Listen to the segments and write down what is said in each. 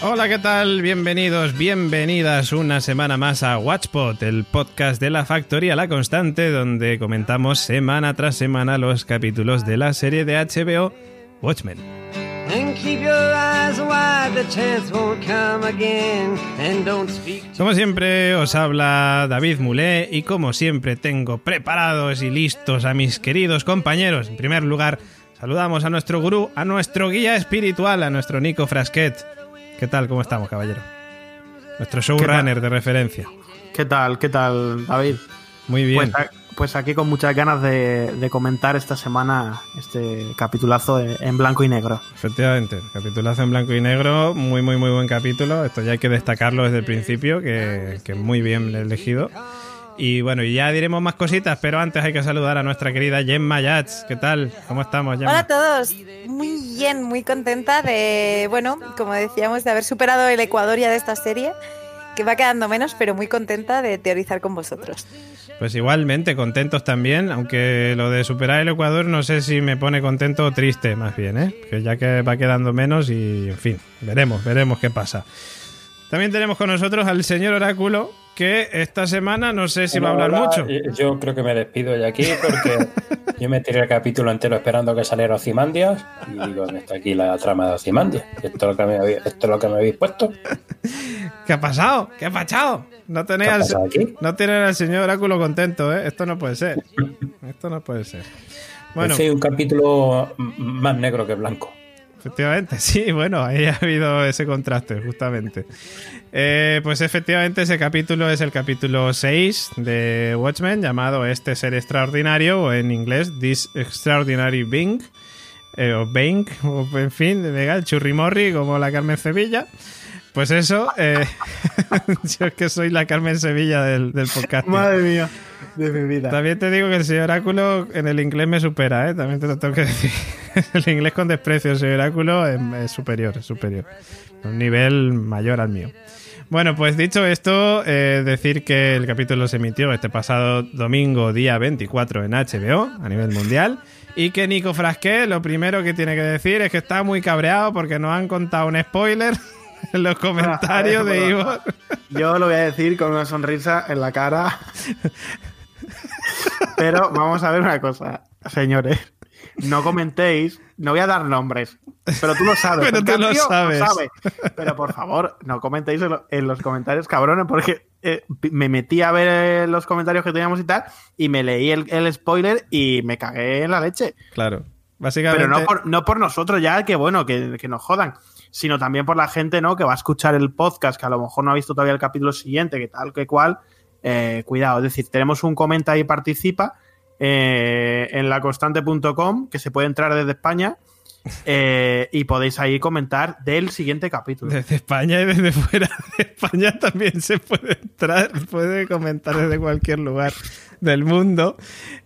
Hola, ¿qué tal? Bienvenidos, bienvenidas una semana más a Watchpot, el podcast de la Factoría La Constante, donde comentamos semana tras semana los capítulos de la serie de HBO Watchmen. Como siempre, os habla David Mulé y como siempre tengo preparados y listos a mis queridos compañeros. En primer lugar, saludamos a nuestro gurú, a nuestro guía espiritual, a nuestro Nico Frasquet. ¿Qué tal? ¿Cómo estamos, caballero? Nuestro showrunner de referencia. ¿Qué tal? ¿Qué tal, David? Muy bien. Pues, pues aquí con muchas ganas de, de comentar esta semana este capitulazo en en blanco y negro. Efectivamente, capitulazo en blanco y negro, muy muy muy buen capítulo, esto ya hay que destacarlo desde el principio, que, que muy bien elegido. Y bueno, y ya diremos más cositas, pero antes hay que saludar a nuestra querida Gemma Yats. ¿Qué tal? ¿Cómo estamos, Gemma? Hola a todos, muy bien, muy contenta de, bueno, como decíamos, de haber superado el Ecuador ya de esta serie, que va quedando menos, pero muy contenta de teorizar con vosotros. Pues igualmente, contentos también, aunque lo de superar el Ecuador no sé si me pone contento o triste, más bien, ¿eh? Que ya que va quedando menos y, en fin, veremos, veremos qué pasa. También tenemos con nosotros al señor Oráculo, que esta semana no sé si va a hablar mucho. eh, Yo creo que me despido de aquí porque yo me tiré el capítulo entero esperando que saliera Ozymandias y digo, ¿dónde está aquí la trama de Ozymandias? ¿Esto es lo que me habéis, esto es lo que me habéis puesto? ¿Qué ha pasado? ¿Qué ha pasado? No ¿Qué tenéis al, no al señor Oráculo contento, ¿eh? Esto no puede ser. Esto no puede ser. Bueno, Bueno. un capítulo más negro que blanco. Efectivamente, sí, bueno, ahí ha habido ese contraste, justamente. Eh, pues efectivamente ese capítulo es el capítulo 6 de Watchmen, llamado Este Ser Extraordinario, o en inglés This Extraordinary Being, eh, o Being, o en fin, el churrimorri, como la Carmen Sevilla. Pues eso, eh, yo es que soy la Carmen Sevilla del, del podcast. Madre mía, de mi vida. También te digo que el señor Oráculo en el inglés me supera, ¿eh? También te lo tengo que decir. el inglés con desprecio, el señor Oráculo es, es superior, es superior. Un nivel mayor al mío. Bueno, pues dicho esto, eh, decir que el capítulo se emitió este pasado domingo, día 24, en HBO, a nivel mundial. Y que Nico Frasqué lo primero que tiene que decir es que está muy cabreado porque nos han contado un spoiler en los comentarios de Ivo. Yo lo voy a decir con una sonrisa en la cara. Pero vamos a ver una cosa, señores. No comentéis, no voy a dar nombres, pero tú lo sabes. Pero tú lo sabes. sabe. Pero por favor, no comentéis en, lo- en los comentarios, cabrones, porque eh, me metí a ver eh, los comentarios que teníamos y tal, y me leí el, el spoiler y me cagué en la leche. Claro. Básicamente. Pero no por, no por nosotros ya, que bueno, que, que nos jodan, sino también por la gente, ¿no? Que va a escuchar el podcast, que a lo mejor no ha visto todavía el capítulo siguiente, que tal, que cual. Eh, cuidado, es decir, tenemos un comenta y participa eh, en laconstante.com, que se puede entrar desde España, eh, y podéis ahí comentar del siguiente capítulo. Desde España y desde fuera de España también se puede entrar, puede comentar desde cualquier lugar del mundo.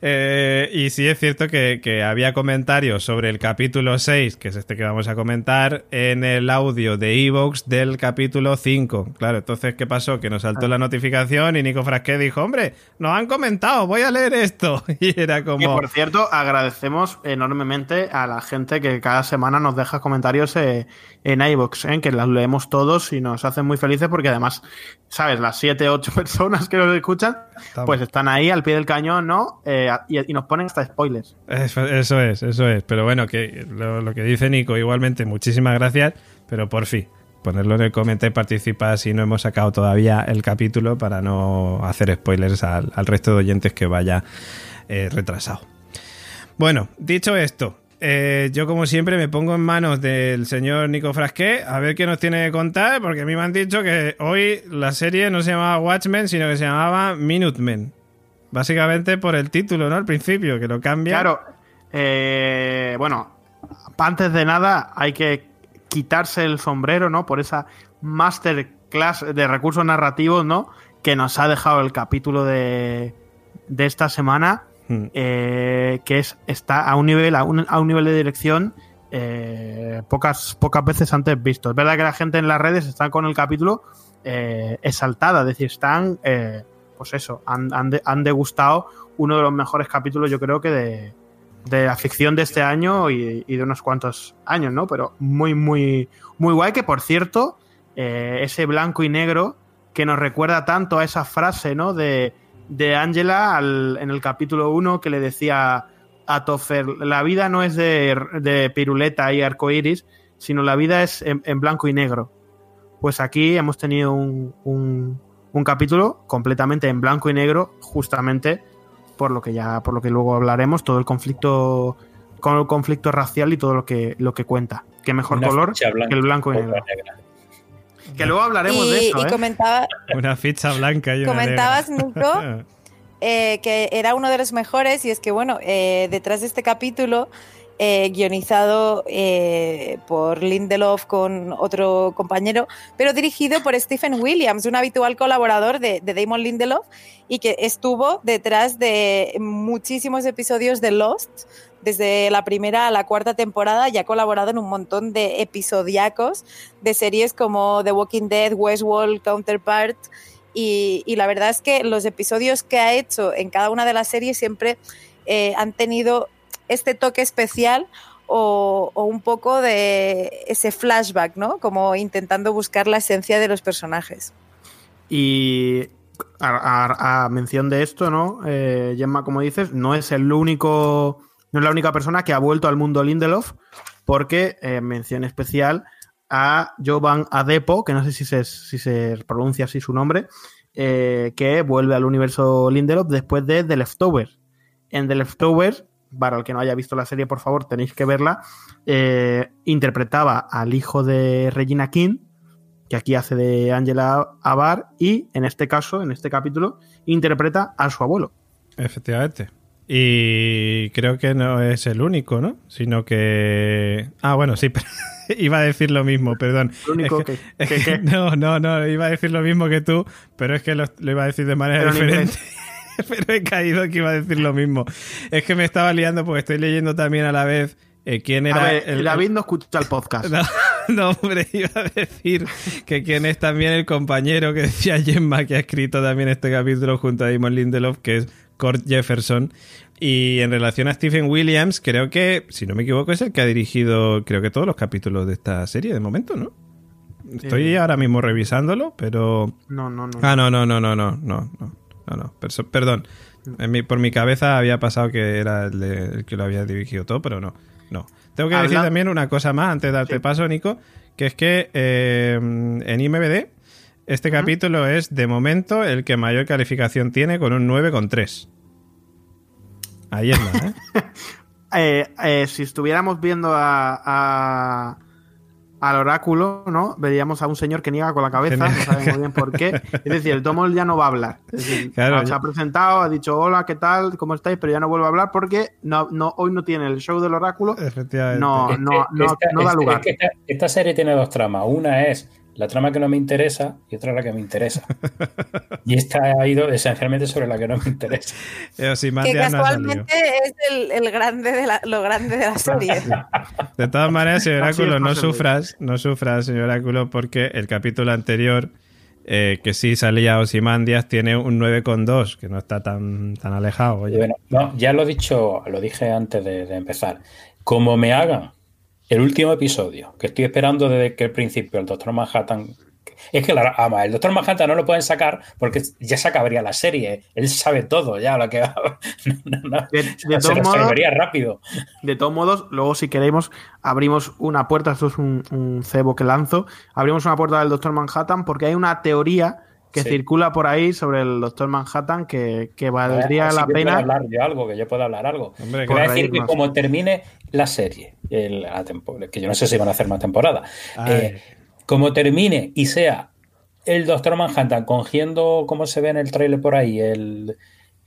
Eh, y sí es cierto que, que había comentarios sobre el capítulo 6, que es este que vamos a comentar, en el audio de Evox del capítulo 5. Claro, entonces, ¿qué pasó? Que nos saltó la notificación y Nico Frasqué dijo, hombre, nos han comentado, voy a leer esto. Y era Y como... por cierto, agradecemos enormemente a la gente que cada semana nos deja comentarios eh, en iVoox, eh, que las leemos todos y nos hacen muy felices porque además, ¿sabes? Las 7, 8 personas que nos escuchan, Estamos. pues están ahí al pie del cañón, ¿no? Eh, y, nos ponen hasta spoilers. Eso eso es, eso es. Pero bueno, que lo, que dice Nico, igualmente, muchísimas gracias, pero por fin, ponerlo en el comentario y participa si no hemos sacado todavía el capítulo para no hacer spoilers al, al resto de oyentes que vaya eh, retrasado. Bueno, dicho esto, eh, yo como siempre me pongo en manos del señor Nico Frasqué a ver qué nos tiene que contar, porque a mí me han dicho que hoy la serie no se llamaba Watchmen, sino que se llamaba Minutemen. Básicamente por el título, ¿no? Al principio, que lo cambia. Claro, eh, bueno, antes de nada hay que quitarse el sombrero, ¿no? Por esa master clase, de recursos narrativos, ¿no? Que nos ha dejado el capítulo de, de esta semana, Hmm. eh, que es, está a un nivel, a un, a un nivel de dirección eh, pocas, pocas veces antes visto. Es verdad que la gente en las redes está con el capítulo eh, exaltada, es decir, están, eh, pues eso, han, han, han degustado uno de los mejores capítulos, yo creo que de, de la ficción de este año y, de unos cuantos años, ¿no? Pero muy, muy, muy guay, que por cierto, eh, ese blanco y negro que nos recuerda tanto a esa frase, ¿no? De, de Angela en el capítulo 1 que le decía a Toffer, la vida no es de, de piruleta y arcoiris, sino la vida es en, blanco y negro. Pues aquí hemos tenido un- un capítulo completamente en blanco y negro, justamente por lo que ya, por lo que luego hablaremos, todo el conflicto con el conflicto racial y todo lo que, lo que cuenta. Qué mejor Una color blanca que el blanco y negro. negra. Que luego hablaremos y, de eso, y ¿eh? comentaba, Una ficha blanca y una Comentabas. Nico, eh, que era uno de los mejores y es que, bueno, eh, detrás de este capítulo, eh, guionizado eh, por Lindelof con otro compañero, pero dirigido por Stephen Williams, un habitual colaborador de, de Damon Lindelof y que estuvo detrás de muchísimos episodios de Lost, desde la primera a la cuarta temporada y ha colaborado en un montón de episodiacos de series como The Walking Dead, Westworld, Counterpart. Y, la verdad es que los episodios que ha hecho en cada una de las series siempre eh, han tenido este toque especial o, un poco de ese flashback, ¿no? Como intentando buscar la esencia de los personajes. Y a, mención de esto, ¿no? Eh, Gemma, como dices, no es el único, no es la única persona que ha vuelto al mundo Lindelof, porque eh, mención especial a Jovan Adepo, que no sé si se, si se pronuncia así su nombre, eh, que vuelve al universo Lindelof después de The Leftovers. En The Leftovers, para el que no haya visto la serie, por favor, tenéis que verla, eh, interpretaba al hijo de Regina King, que aquí hace de Angela Abar, y en este caso, en este capítulo, interpreta a su abuelo. Efectivamente. Y creo que no es el único, ¿no? Sino que... Ah, bueno, sí, pero iba a decir lo mismo, perdón. Lo único Es que, es que- que- No, no, no, iba a decir lo mismo que tú, pero es que lo, lo iba a decir de manera Pero diferente. pero he caído que iba a decir lo mismo. Es que me estaba liando porque estoy leyendo también a la vez eh, quién era a ver, el, David no escucha el podcast. No, no, hombre, iba a decir que quién es también el compañero que decía Gemma, que ha escrito también este capítulo junto a Damon Lindelof, que es Kurt Jefferson. Y en relación a Stephen Williams, creo que, si no me equivoco, es el que ha dirigido, creo que todos los capítulos de esta serie de momento, ¿no? Estoy Eh. ahora mismo revisándolo, pero... No, no, no. Ah, no, no, no, no, no, no, no, no, no, perdón. En mi- por mi cabeza había pasado que era el, de- el que lo había dirigido todo, pero no, no. Tengo que decir también una cosa más antes de darte Sí. paso, Nico, que es que eh, en IMBD este capítulo es de momento el que mayor calificación tiene con un 9,3. Ahí es nada, ¿eh? Eh, eh, si estuviéramos viendo a, a- al oráculo, ¿no? Veríamos a un señor que niega con la cabeza, no sabemos bien por qué. Es decir, el Tomol ya no va a hablar. Es decir, Claro, se ha presentado, ha dicho hola, ¿qué tal? ¿Cómo estáis? Pero ya no vuelve a hablar porque no, no, hoy no tiene el show del oráculo. Efectivamente. No, no, no, Esta- no da lugar. es que esta, esta serie tiene dos tramas. Una es la trama que no me interesa y otra la que me interesa. y esta ha ido esencialmente sobre la que no me interesa. Eh, Que no casualmente es el, el grande de la, lo grande de la serie. De todas maneras, señor Oráculo, no sufras, no sufras, señor Oráculo, porque el capítulo anterior, eh, que sí salía Osimandias, tiene un 9,2, que no está tan, tan alejado. Oye. bueno, no, ya lo he dicho, lo dije antes de, de empezar. Como me hagan el último episodio, que estoy esperando desde que el principio, el Doctor Manhattan. Es que la, ama, el Doctor Manhattan no lo pueden sacar porque ya se acabaría la serie. Él sabe todo ya lo que va. No. De, de se todos modos, resolvería rápido. de todos modos, luego si queremos, abrimos una puerta, esto es un, un cebo que lanzo, abrimos una puerta del Doctor Manhattan porque hay una teoría que Sí. circula por ahí sobre el Doctor Manhattan que, que valdría la que pena. hablar de algo, que yo pueda hablar algo. Hombre, Voy a decir que como termine la serie, el- la que yo no sé si van a hacer más temporada, eh, como termine y sea el Doctor Manhattan cogiendo, como se ve en el trailer por ahí, el,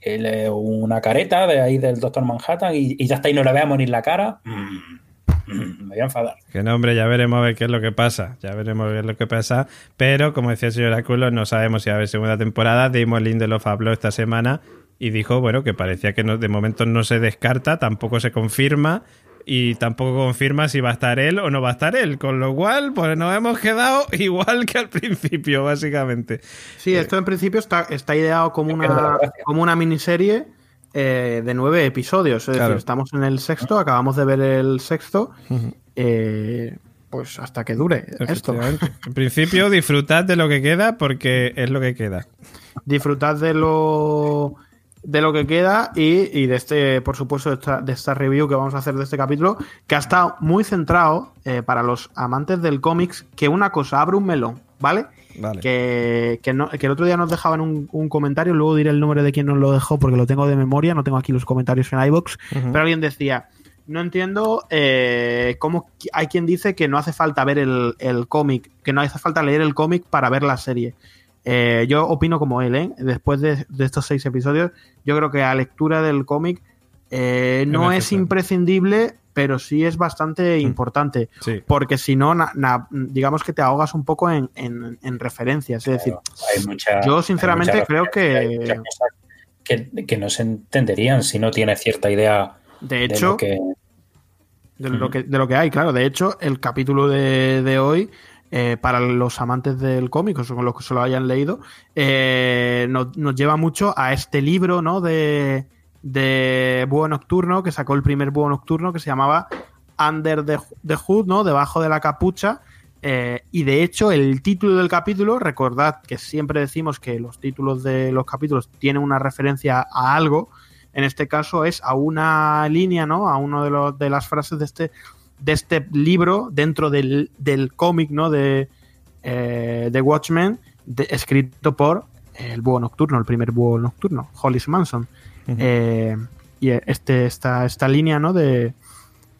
el, eh, una careta de ahí del Doctor Manhattan y, y ya está y no le veamos ni la cara, mm, me voy a enfadar. Que no, hombre, ya veremos a ver qué es lo que pasa. Ya veremos qué es lo que pasa. Pero, como decía el señor Aculo, no sabemos si va a haber segunda temporada. Damon Lindelof habló esta semana y dijo, bueno, que parecía que no, de momento no se descarta, tampoco se confirma y tampoco confirma si va a estar él o no va a estar él. Con lo cual, pues nos hemos quedado igual que al principio, básicamente. Sí, esto en principio está, está ideado como una, como una miniserie eh, de nueve episodios. Es decir, estamos en el sexto, acabamos de ver el sexto. Eh, pues hasta que dure esto. En principio, disfrutad de lo que queda porque es lo que queda. Disfrutad de lo de lo que queda y, de este, por supuesto, de esta, review que vamos a hacer de este capítulo, que ha estado muy centrado eh, para los amantes del cómics, que una cosa, abre un melón, ¿vale? Que, que, el otro día nos dejaban un, comentario, luego diré el nombre de quien nos lo dejó porque lo tengo de memoria, no tengo aquí los comentarios en iBox, pero alguien decía, no entiendo eh, cómo hay quien dice que no hace falta ver el, el cómic, que no hace falta leer el cómic para ver la serie. Eh, yo opino como él, ¿eh? Después de, estos seis episodios, yo creo que la lectura del cómic eh, no es imprescindible, pero sí es bastante mm. importante. Porque si no, digamos que te ahogas un poco en, referencias. Es decir, yo sinceramente creo que... que... no se entenderían si no tienes cierta idea de hecho, de lo que... De lo que, hay, claro. De hecho, el capítulo de hoy eh, para los amantes del cómic, o los que se lo hayan leído, eh, nos, lleva mucho a este libro ¿no? de, de Búho Nocturno, que sacó el primer Búho Nocturno, que se llamaba Under the, Hood, ¿no? debajo de la capucha. Eh, y de hecho, el título del capítulo, recordad que siempre decimos que los títulos de los capítulos tienen una referencia a algo. En este caso es a una línea, ¿no? A una de, de las frases de este, de este libro dentro del, cómic ¿no? de, eh, Watchmen, escrito por el búho nocturno, el primer búho nocturno, Hollis Manson. Eh, y este, esta, esta línea ¿no? de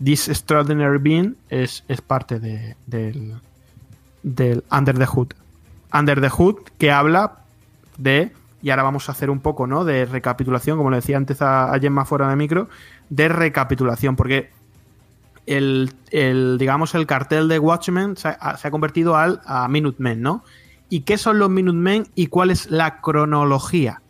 This Extraordinary Being es, es parte de, del, del Under the Hood. Under the Hood que habla de, y ahora vamos a hacer un poco ¿no? de recapitulación, como le decía antes a, a Gemma fuera de micro, de recapitulación, porque el, digamos, el cartel de Watchmen se ha, convertido al, a Minutemen, ¿no? ¿Y qué son los Minutemen y cuál es la cronología?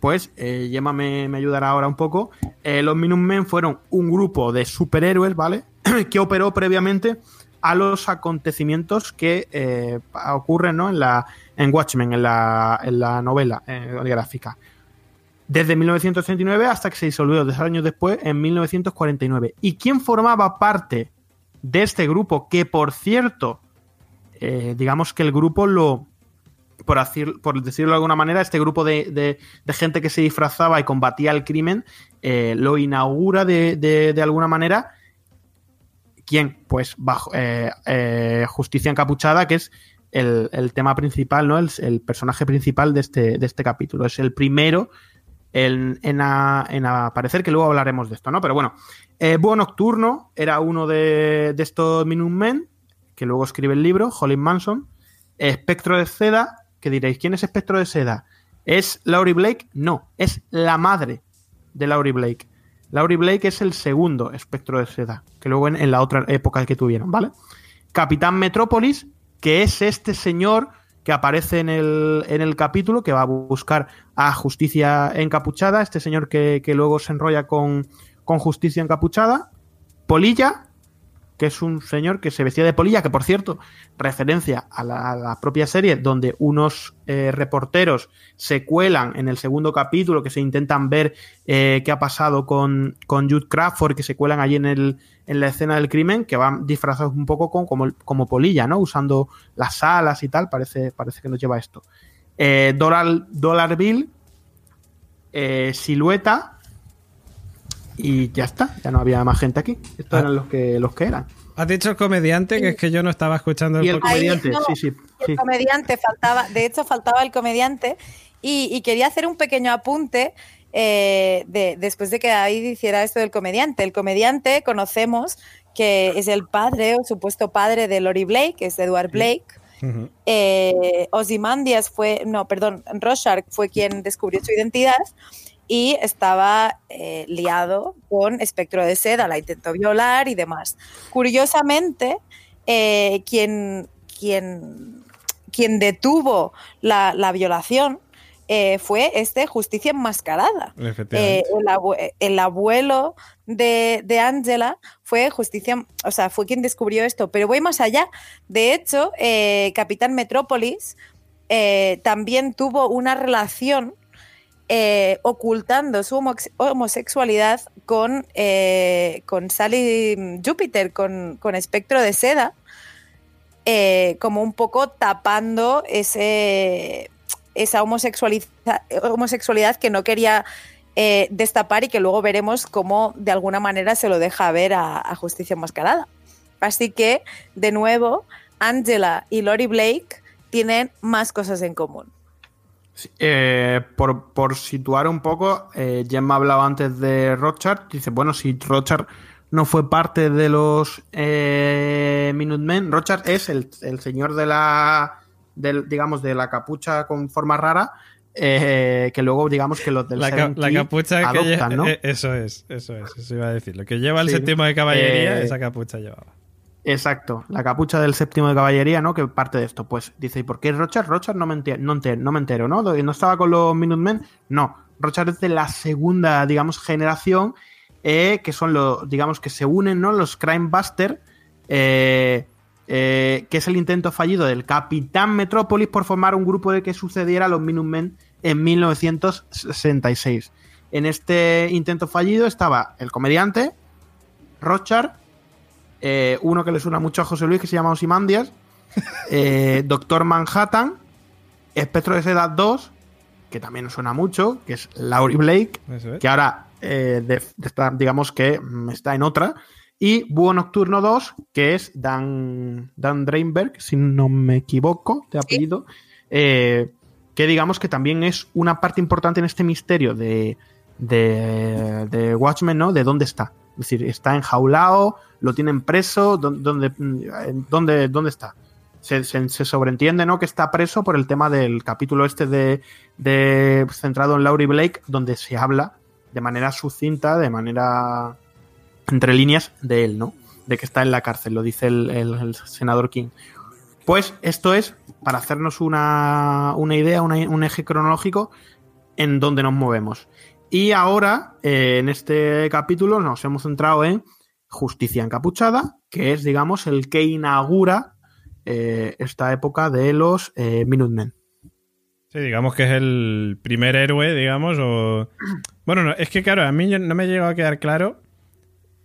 Pues eh, Gemma me, ayudará ahora un poco. Eh, los Minutemen fueron un grupo de superhéroes, ¿vale? que operó previamente a los acontecimientos que eh, ocurren ¿no? en, la, en Watchmen, en la, en la novela gráfica desde 1939 hasta que se disolvió dos años después, en 1949. ¿Y quién formaba parte de este grupo? Que por cierto, eh, digamos que el grupo lo, por, decirlo de alguna manera, este grupo de, gente que se disfrazaba y combatía el crimen, eh, lo inaugura de, alguna manera. ¿Quién? Pues bajo eh, Justicia Encapuchada, que es el, tema principal, ¿no? El, personaje principal de este, de este capítulo. Es el primero en, aparecer, que luego hablaremos de esto, ¿no? Pero bueno, eh, Búho Nocturno era uno de, estos Minutemen, que luego escribe el libro, Holly Manson. Espectro de Seda, que diréis, ¿quién es Espectro de Seda? ¿Es Laurie Blake? No, es la madre de Laurie Blake. Laurie Blake es el segundo espectro de seda, que luego en, la otra época que tuvieron, ¿vale? Capitán Metrópolis, que es este señor que aparece en el, en el capítulo, que va a buscar a Justicia Encapuchada, este señor que, luego se enrolla con, con Justicia Encapuchada. Polilla, que es un señor que se vestía de polilla, que por cierto, referencia a la, propia serie, donde unos eh, reporteros se cuelan en el segundo capítulo, que se intentan ver eh, qué ha pasado con, con Jude Crawford, que se cuelan allí en, el, en la escena del crimen, que van disfrazados un poco con, como, como polilla, ¿no? Usando las alas y tal, parece, parece que nos lleva esto. Eh, Dollar, Dollar Bill, Silueta, y ya está, ya no había más gente aquí. Estos ah. eran los que, los que eran. Has dicho el comediante, que es que yo no estaba escuchando el, y el comediante. sí, sí, El comediante faltaba, de hecho faltaba el comediante y, quería hacer un pequeño apunte eh, de, después de que David hiciera esto del comediante. El comediante conocemos que es el padre o supuesto padre de Lori Blake, que es Edward Blake. Uh Ozymandias fue, no, perdón, Rorschach fue quien descubrió su identidad y estaba eh, liado con Espectro de Seda, la intentó violar y demás. Curiosamente, eh, quien, quien, quien detuvo la, la violación eh, fue este Justicia Enmascarada. Eh, el, abue- el abuelo de, de Angela fue Justicia, o sea, fue quien descubrió esto, pero voy más allá. De hecho, eh, Capitán Metrópolis también tuvo una relación eh, ocultando su homo- homosexualidad con, eh, con Sally Júpiter, con, con Espectro de Seda, eh, como un poco tapando ese, esa homosexualiza- homosexualidad que no quería destapar y que luego veremos cómo de alguna manera se lo deja ver a, a Justicia Enmascarada. Así que, de nuevo, Angela y Lori Blake tienen más cosas en común. Sí, eh, por, por situar un poco, eh, Gemma hablaba antes de Rothschild. Dice, bueno, si Rothschild no fue parte de los eh, Minutemen, Rothschild es el, el señor de la, del, digamos, de la capucha con forma rara, eh, que luego, digamos, que los del La, ca- la capucha que adoptan, lle- ¿no? eh, Eso es, eso es, eso iba a decir. Lo que lleva el Sí. séptimo de caballería, Eh, esa capucha llevaba. Exacto, la capucha del séptimo de caballería, ¿no? Que parte de esto. Pues dice, ¿y por qué Rochard? Rochard no me, ente- no, no me entero, ¿no? ¿No estaba con los Minutemen? No, Rochard es de la segunda, digamos, generación, eh, que son los, digamos, que se unen, ¿no? Los Crime Buster, eh, eh, que es el intento fallido del Capitán Metrópolis por formar un grupo de que sucediera a los Minutemen en 1966. En este intento fallido estaba el comediante, Rochard, eh, uno que le suena mucho a José Luis, que se llama Osimandias, eh, Doctor Manhattan, Espectro de Seda 2, que también nos suena mucho, que es Laurie Blake, es. que ahora, eh, de- de esta- digamos que mm, está en otra, y Búho Nocturno 2, que es Dan, Dan Drainberg, si no me equivoco, de apellido, eh, que digamos que también es una parte importante en este misterio de, de, de Watchmen, ¿no? De dónde está. Es decir, está enjaulado, lo tienen preso, ¿dó- ¿dónde, dónde, dónde está? Se, sobreentiende, ¿no? Que está preso por el tema del capítulo este de, de centrado en Laurie Blake, donde se habla de manera sucinta, de manera entre líneas de él, ¿no? De que está en la cárcel, lo dice el, senador King. Pues esto es para hacernos una, una idea, un eje cronológico en donde nos movemos. Y ahora, eh, en este capítulo, nos hemos centrado en Justicia Encapuchada, que es, digamos, el que inaugura eh, esta época de los eh, Minutemen. Sí, digamos que es el primer héroe, digamos, o... Bueno, no, es que claro, a mí no me llegó a quedar claro,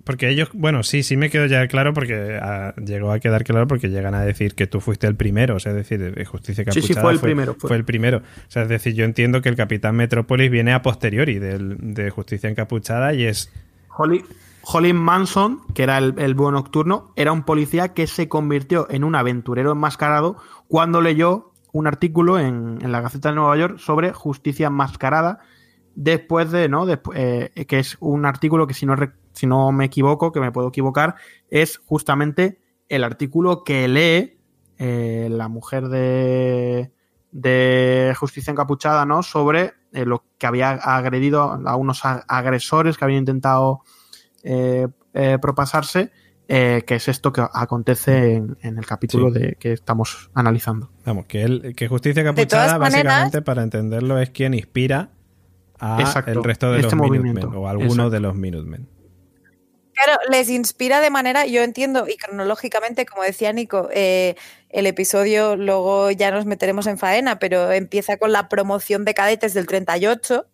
porque ellos, bueno, sí, sí me quedó ya claro, porque ah, llegó a quedar claro porque llegan a decir que tú fuiste el primero, o sea, es decir, de Justicia Sí, Capuchada sí, fue el primero, fue. fue el primero. O sea, es decir, yo entiendo que el Capitán Metrópolis viene a posteriori del- de Justicia Encapuchada y es... Holly, Holly Manson, que era el, el búho nocturno, era un policía que se convirtió en un aventurero enmascarado cuando leyó un artículo en, en la Gaceta de Nueva York sobre justicia enmascarada. Después de, ¿no? Eh, que es un artículo que, si no, si no me equivoco, que me puedo equivocar, es justamente el artículo que lee eh, la mujer de, de Justicia Encapuchada, ¿no? Sobre eh, lo que había agredido a unos agresores que habían intentado eh, eh, propasarse, eh, que es esto que acontece en, en el capítulo Sí. de, que estamos analizando. Vamos, que, él, que Justicia Capuchada, maneras- básicamente, para entenderlo, es quien inspira a Exacto, el resto de este los movimiento. Minutemen, o alguno Exacto. de los Minutemen. Claro, les inspira de manera, yo entiendo, y cronológicamente, como decía Nico, eh, el episodio, luego ya nos meteremos en faena, pero empieza con la promoción de cadetes del 38.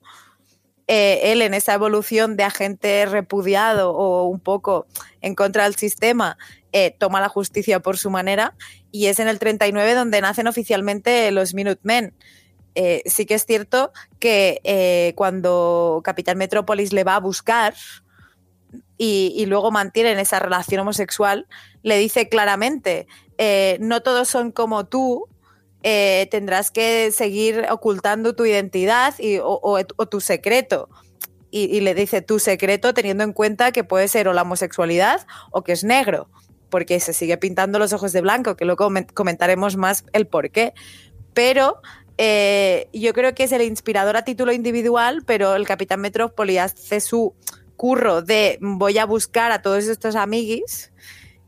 Eh, él en esa evolución de agente repudiado o un poco en contra del sistema, eh, toma la justicia por su manera y es en el 39 donde nacen oficialmente los Minutemen. Eh, sí que es cierto que eh, cuando Capitán Metrópolis le va a buscar, y, luego mantienen esa relación homosexual, le dice claramente, no todos son como tú, eh, tendrás que seguir ocultando tu identidad y, o, tu secreto. Y, le dice tu secreto teniendo en cuenta que puede ser o la homosexualidad o que es negro, porque se sigue pintando los ojos de blanco, que luego comen- comentaremos más el por qué. Pero eh, yo creo que es el inspirador a título individual, pero el Capitán Metrópoli hace su curro de voy a buscar a todos estos amiguis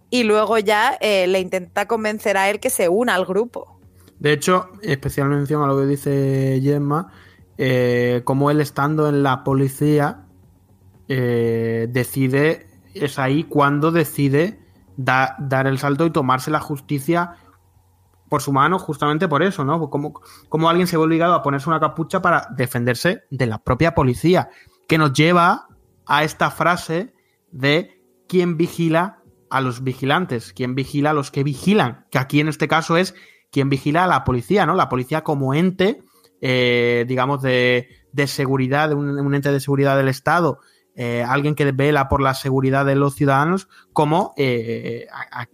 y luego ya eh, le intenta convencer a él que se una al grupo. De hecho, especial mención a lo que dice Gemma, eh, como él estando en la policía eh, decide, es ahí cuando decide dar el salto y tomarse la justicia por su mano justamente por eso, ¿no? Como, como alguien se ve obligado a ponerse una capucha para defenderse de la propia policía, que nos lleva a esta frase de quién vigila a los vigilantes, quién vigila a los que vigilan, que aquí en este caso es quien vigila a la policía, ¿no? La policía como ente, eh, digamos, de, seguridad, de un, ente de seguridad del Estado, eh, alguien que vela por la seguridad de los ciudadanos, como eh,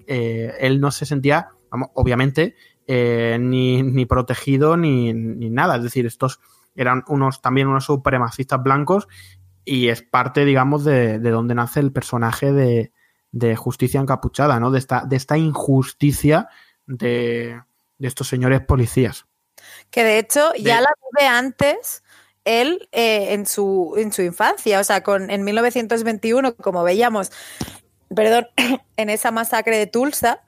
él no se sentía, obviamente, ni, protegido ni, nada. Es decir, estos eran unos también unos supremacistas blancos y es parte, digamos, de, de donde nace el personaje de, de justicia encapuchada, ¿no? De esta, de esta injusticia de, de estos señores policías. Que de hecho ya la tuve antes él eh, en, su, en su infancia, o sea, con, en 1921, como veíamos, perdón, en esa masacre de Tulsa,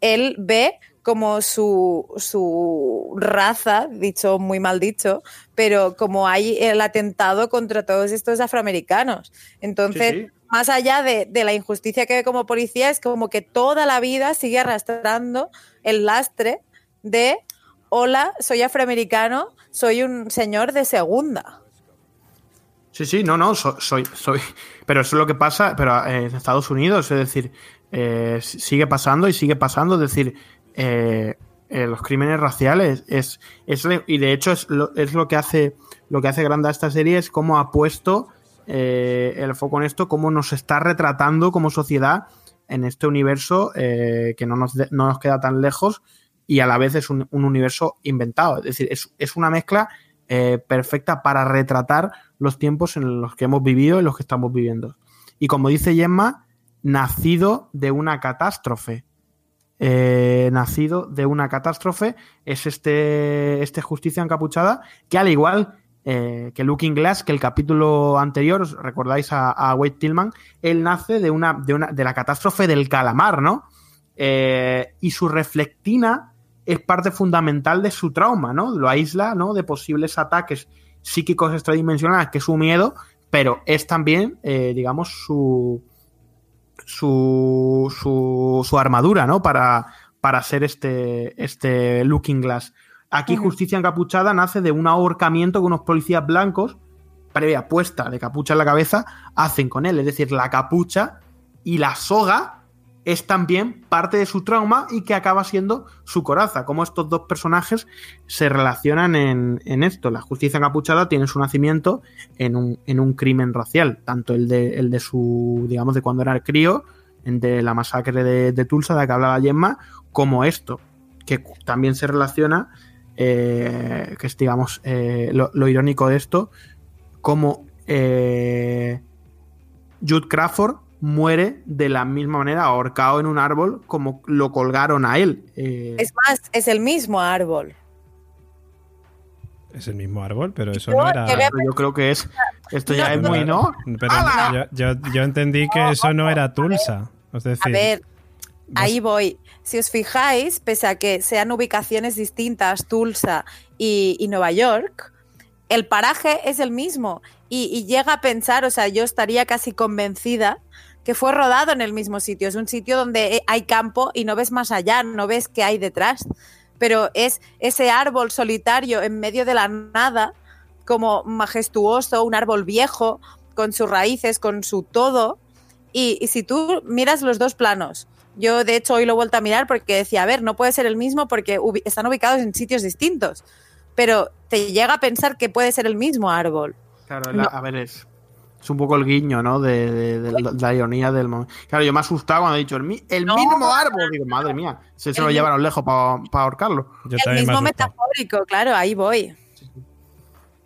él ve como su, su, raza, dicho muy mal dicho, pero como hay el atentado contra todos estos afroamericanos. Entonces, más allá de, de, la injusticia que ve como policía, es como que toda la vida sigue arrastrando el lastre de, hola, soy afroamericano, soy un señor de segunda. Sí, sí, no, no, soy, soy, pero eso es lo que pasa, pero eh, en Estados Unidos, es decir, eh, sigue pasando y sigue pasando, es decir, eh, los crímenes raciales es, es, y de hecho es lo, es lo que hace lo que hace grande a esta serie es cómo ha puesto el foco en esto, cómo nos está retratando como sociedad en este universo que no nos, no nos queda tan lejos y a la vez es un, universo inventado. Es decir, es, una mezcla eh, perfecta para retratar los tiempos en los que hemos vivido y los que estamos viviendo. Y como dice Gemma, nacido de una catástrofe. Eh, nacido de una catástrofe es este, este Justicia Encapuchada, que al igual eh, que Looking Glass, que el capítulo anterior, os recordáis a, Wade Tillman, él nace de una, de una, de la catástrofe del calamar, ¿no? y su reflectina es parte fundamental de su trauma, ¿no? Lo aísla, ¿no? De posibles ataques psíquicos extradimensionales, que es su miedo, pero es también, eh, digamos, su, su, su, armadura, ¿no? Para, para ser este, este Looking Glass. Aquí Justicia Encapuchada nace de un ahorcamiento que unos policías blancos, previa puesta de capucha en la cabeza, hacen con él. Es decir, la capucha y la soga es también parte de su trauma y que acaba siendo su coraza. Cómo estos dos personajes se relacionan en, esto. La justicia encapuchada tiene su nacimiento en un, crimen racial, tanto el de, el de su, digamos, de cuando era el crío, de la masacre de, Tulsa, de la que hablaba Gemma, como esto, que también se relaciona, eh, que es, digamos, eh, lo, irónico de esto, como eh, Jude Crawford muere de la misma manera, ahorcado en un árbol, como lo colgaron a él. Eh, es más, es el mismo árbol. Es el mismo árbol, pero eso no era. Yo creo que es. Esto ya es muy, ¿no? Pero yo, entendí que eso no era Tulsa. a ver, ahí voy. Si os fijáis, pese a que sean ubicaciones distintas, Tulsa y, Nueva York, el paraje es el mismo. Y, y, llega a pensar, o sea, yo estaría casi convencida que fue rodado en el mismo sitio. Es un sitio donde eh, hay campo y no ves más allá, no ves qué hay detrás. Pero es ese árbol solitario en medio de la nada, como majestuoso, un árbol viejo, con sus raíces, con su todo. Y, si tú miras los dos planos, yo de hecho hoy lo he vuelto a mirar porque decía, a ver, no puede ser el mismo porque están ubicados en sitios distintos. Pero te llega a pensar que puede ser el mismo árbol. Claro, a ver, es, es un poco el guiño, ¿no? De, la ironía del momento. Claro, yo me asustaba cuando he dicho el, mismo árbol. Digo, madre mía, se, se lo llevaron lejos para ahorcarlo. el mismo metafórico, claro, ahí voy.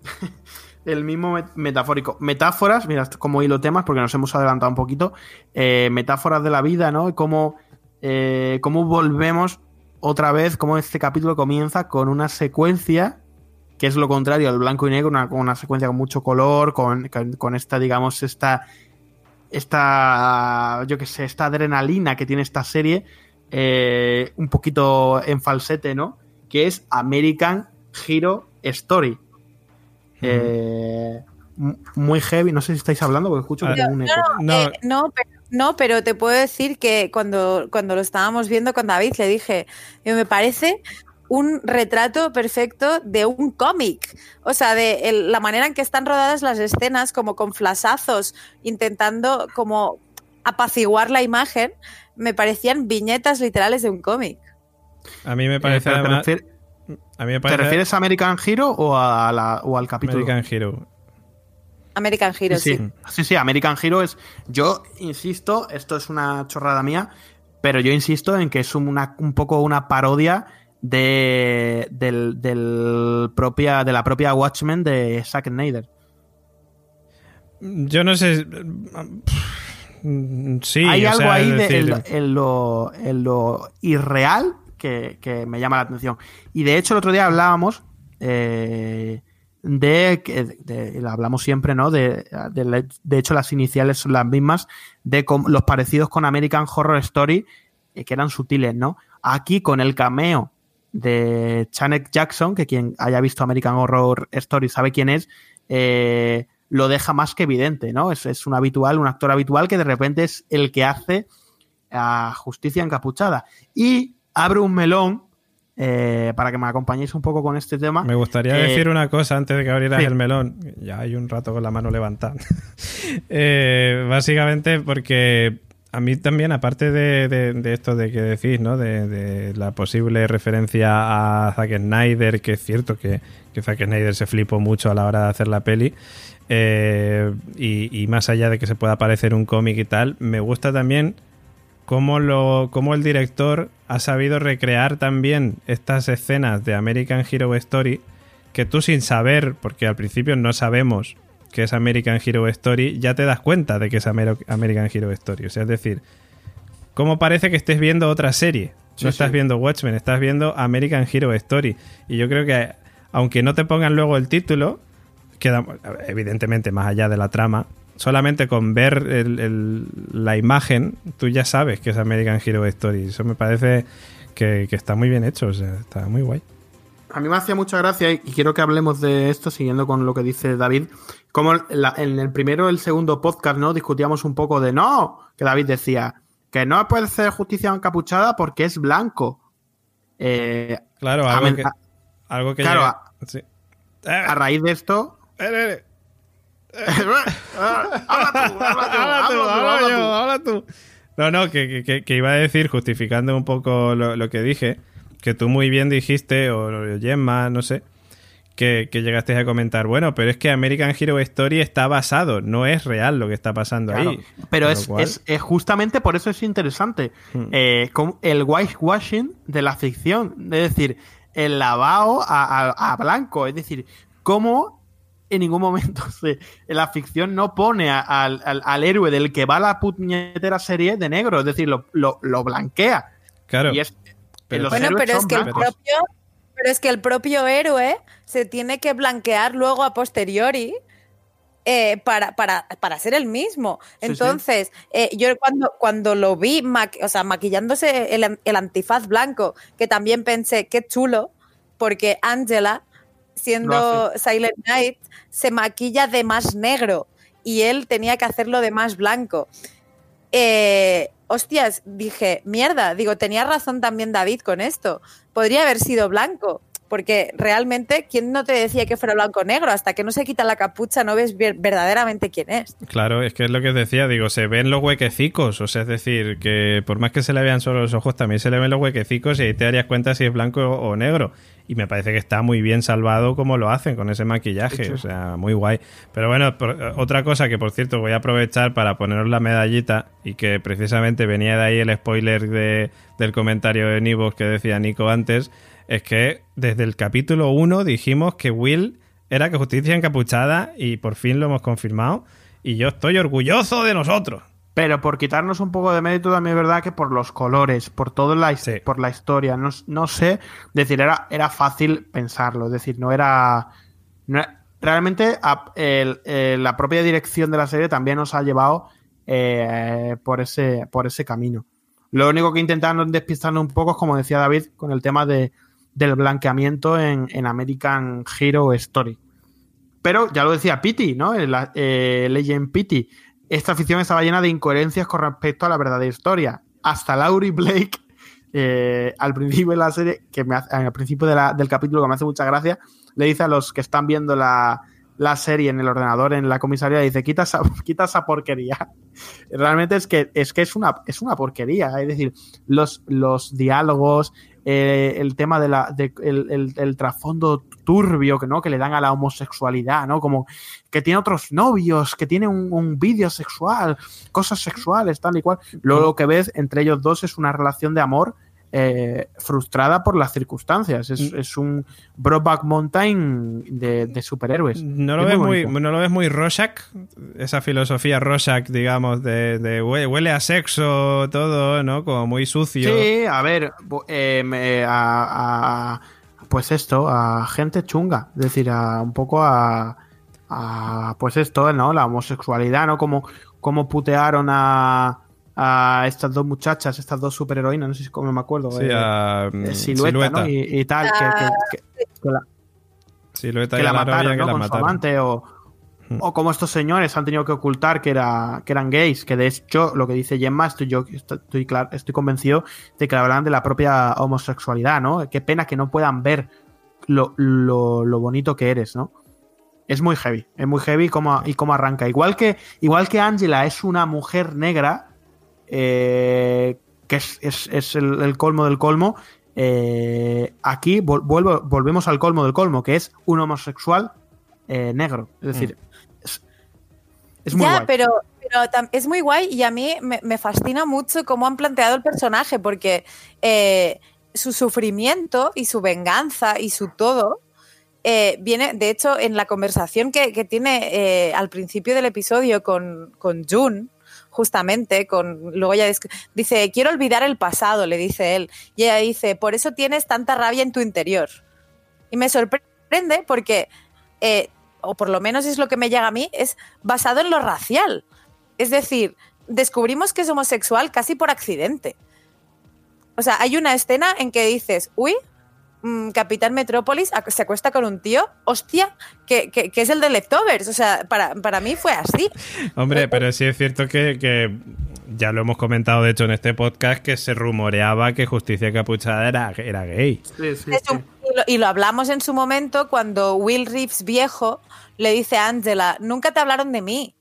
el mismo metafórico. Metáforas, mira, como hilo temas, porque nos hemos adelantado un poquito. Eh, metáforas de la vida, ¿no? Cómo, eh, cómo volvemos otra vez, cómo este capítulo comienza con una secuencia que es lo contrario al blanco y negro, una, una secuencia con mucho color, con, con, con esta, digamos, esta, esta, yo qué sé, esta adrenalina que tiene esta serie, eh, un poquito en falsete, ¿no? Que es American Hero Story. Eh, muy heavy, no sé si estáis hablando porque escucho Ah, como un eco. No, Eh, no, pero, no, pero te puedo decir que cuando, cuando lo estábamos viendo con David le dije, "Eh, me parece un retrato perfecto de un cómic. O sea, de el- la manera en que están rodadas las escenas, como con flasazos, intentando como apaciguar la imagen, me parecían viñetas literales de un cómic. A mí me Eh, parece pero te, además- refier- a mí me ¿te parece refieres a American Hero o, a la- o al capítulo? American Hero. American Hero, Sí, sí. sí, sí, sí, American Hero es. Yo insisto, esto es una chorrada mía, pero yo insisto en que es una, un poco una parodia de, del, del propia, de la propia Watchmen de Zack Snyder. Yo no sé. Sí, Hay o algo sea, ahí de- en, en lo, en lo irreal que, que me llama la atención. Y de hecho, el otro día hablábamos eh, de, de- hablamos siempre, ¿no? De, de hecho, las iniciales son las mismas, de com- los parecidos con American Horror Story, eh, que eran sutiles, ¿no? Aquí con el cameo de Chanek Jackson, que quien haya visto American Horror Story sabe quién es, eh, lo deja más que evidente, ¿no? Es, es un habitual, un actor habitual que de repente es el que hace a Justicia Encapuchada. Y abre un melón, eh, para que me acompañéis un poco con este tema. Me gustaría Eh, decir una cosa antes de que abrieras sí. el melón. Ya hay un rato con la mano levantada. Básicamente porque a mí también, aparte de, de- esto de que decís, ¿no? De, de la posible referencia a Zack Snyder, que es cierto que, que Zack Snyder se flipó mucho a la hora de hacer la peli. eh, y, y más allá de que se pueda parecer un cómic y tal, me gusta también cómo, lo, cómo el director ha sabido recrear también estas escenas de American Hero Story que tú sin saber, porque al principio no sabemos que es American Hero Story, ya te das cuenta de que es Amer- American Hero Story. O sea, es decir, cómo parece que estés viendo otra serie. Sí, no estás sí. viendo Watchmen, estás viendo American Hero Story. Y yo creo que, aunque no te pongan luego el título, queda, evidentemente, más allá de la trama, solamente con ver el- el- la imagen, tú ya sabes que es American Hero Story. Eso me parece que, que está muy bien hecho, o sea, está muy guay. A mí me hacía mucha gracia y quiero que hablemos de esto siguiendo con lo que dice David. Como la- en el primero y el segundo podcast, ¿no? Discutíamos un poco de no, que David decía que no puede ser justicia encapuchada porque es blanco. Eh, Claro, algo que, algo que claro, sí. a raíz de esto. Eh, habla tú, habla tú, Habla tú, habla tú, habla tú. habla tú. No, no, que, que- que iba a decir, justificando un poco lo, lo que dije, que tú muy bien dijiste, o Gemma, no sé, que, que llegaste a comentar, bueno, pero es que American Hero Story está basado, no es real lo que está pasando Claro, ahí. Pero es, cual- es- es justamente por eso es interesante. Hmm. Eh, con el whitewashing de la ficción. Es decir, el lavado a, a- a blanco. Es decir, cómo en ningún momento se- la ficción no pone a- al héroe del que va la puñetera serie de negro. Es decir, lo, lo- lo blanquea. Claro, Y es, Pero- Bueno, pero es que el propio, pero es que el propio héroe se tiene que blanquear luego a posteriori eh, para, para, para ser el mismo. Sí, Entonces, eh, yo cuando, cuando lo vi, o sea, maquillándose el, el antifaz blanco, que también pensé, qué chulo, porque Angela, siendo Silent Night, se maquilla de más negro y él tenía que hacerlo de más blanco. Eh, hostias, dije, mierda, digo, tenía razón también David con esto. Podría haber sido blanco, porque realmente, ¿quién no te decía que fuera blanco o negro? Hasta que no se quita la capucha no ves ver- verdaderamente quién es. Claro, es que es lo que os decía, digo, se ven los huequecicos, o sea, es decir, que por más que se le vean solo los ojos, también se le ven los huequecicos y ahí te darías cuenta si es blanco o negro. Y me parece que está muy bien salvado como lo hacen con ese maquillaje, o sea, muy guay. Pero bueno, por- otra cosa que por cierto voy a aprovechar para poneros la medallita y que precisamente venía de ahí el spoiler de, del comentario de Nivos que decía Nico antes, es que desde el capítulo 1 dijimos que Will era que justicia encapuchada y por fin lo hemos confirmado y yo estoy orgulloso de nosotros. Pero por quitarnos un poco de mérito, también es verdad que por los colores, por toda la, Sí. por la historia, no, no sé, es decir, era, era fácil pensarlo, es decir, no era... no era- realmente a- el- el- la propia dirección de la serie también nos ha llevado eh, por, ese, por ese camino. Lo único que intentaron despistarnos un poco es, como decía David, con el tema de, del blanqueamiento en, American Hero Story. Pero ya lo decía Pity, ¿no? El, eh, Legend Pity. Esta ficción estaba llena de incoherencias con respecto a la verdadera historia. Hasta Laurie Blake, eh, al principio de la serie, que al principio del capítulo, que me hace mucha gracia, le dice a los que están viendo la, la serie en el ordenador, en la comisaría, dice, quita esa, quita esa porquería. Realmente es que es, que es, una, es una porquería. Es decir, los, los diálogos, eh, el tema de la, de, el, el- el trasfondo turbio que, ¿no? que le dan a la homosexualidad, ¿no? Como que tiene otros novios, que tiene un, un vídeo sexual, cosas sexuales, tal y cual. Luego lo que ves entre ellos dos es una relación de amor eh, frustrada por las circunstancias. Es, es un Brokeback Mountain de, de superhéroes. ¿No lo, Es ves muy muy. ¿No lo ves muy Rorschach? Esa filosofía Rorschach, digamos, de, de hue- huele a sexo todo, ¿no? Como muy sucio. Sí, a ver, eh, a, a- pues esto, a gente chunga, es decir, a un poco a, a, pues esto, ¿no? La homosexualidad, ¿no? Como, como putearon a, a estas dos muchachas, estas dos superheroínas, no sé si cómo me acuerdo. Sí, eh, a, eh, mm, silueta, ¿no? Y, y tal, que, que- que- que la, Silueta que y la mataron, que ¿no? la Con su mataron. amante o, Hmm. o como estos señores han tenido que ocultar que, era, que eran gays, que de hecho lo que dice Gemma, estoy yo estoy, clar- estoy convencido de que hablan de la propia homosexualidad, ¿no? Qué pena que no puedan ver lo, lo- lo bonito que eres, ¿no? Es muy heavy, es muy heavy cómo, y cómo arranca. Igual que, igual que Angela es una mujer negra, eh, que es, es- es el, el colmo del colmo, eh, aquí vol- vuelvo, volvemos al colmo del colmo, que es un homosexual eh, negro. Es decir, es, es muy ya, guay. pero, es muy guay y a mí me, me fascina mucho cómo han planteado el personaje, porque eh, su sufrimiento y su venganza y su todo eh, viene, de hecho, en la conversación que, que tiene eh, al principio del episodio con, con Jun, justamente, con luego ella dice, quiero olvidar el pasado, le dice él, y ella dice, por eso tienes tanta rabia en tu interior. Y me sorprende porque, eh, o por lo menos es lo que me llega a mí, es basado en lo racial. Es decir, descubrimos que es homosexual casi por accidente. O sea, hay una escena en que dices, uy, mm, Capitán Metrópolis se acuesta con un tío, hostia, que, que- que es el de Leftovers. O sea, para, para mí fue así. Hombre, pero sí es cierto que, que ya lo hemos comentado, de hecho, en este podcast, que se rumoreaba que Justicia Capuchada era, era gay. Sí, sí, Es sí. un- y, lo, y lo hablamos en su momento cuando Will Reeves viejo le dice a Angela, nunca te hablaron de mí.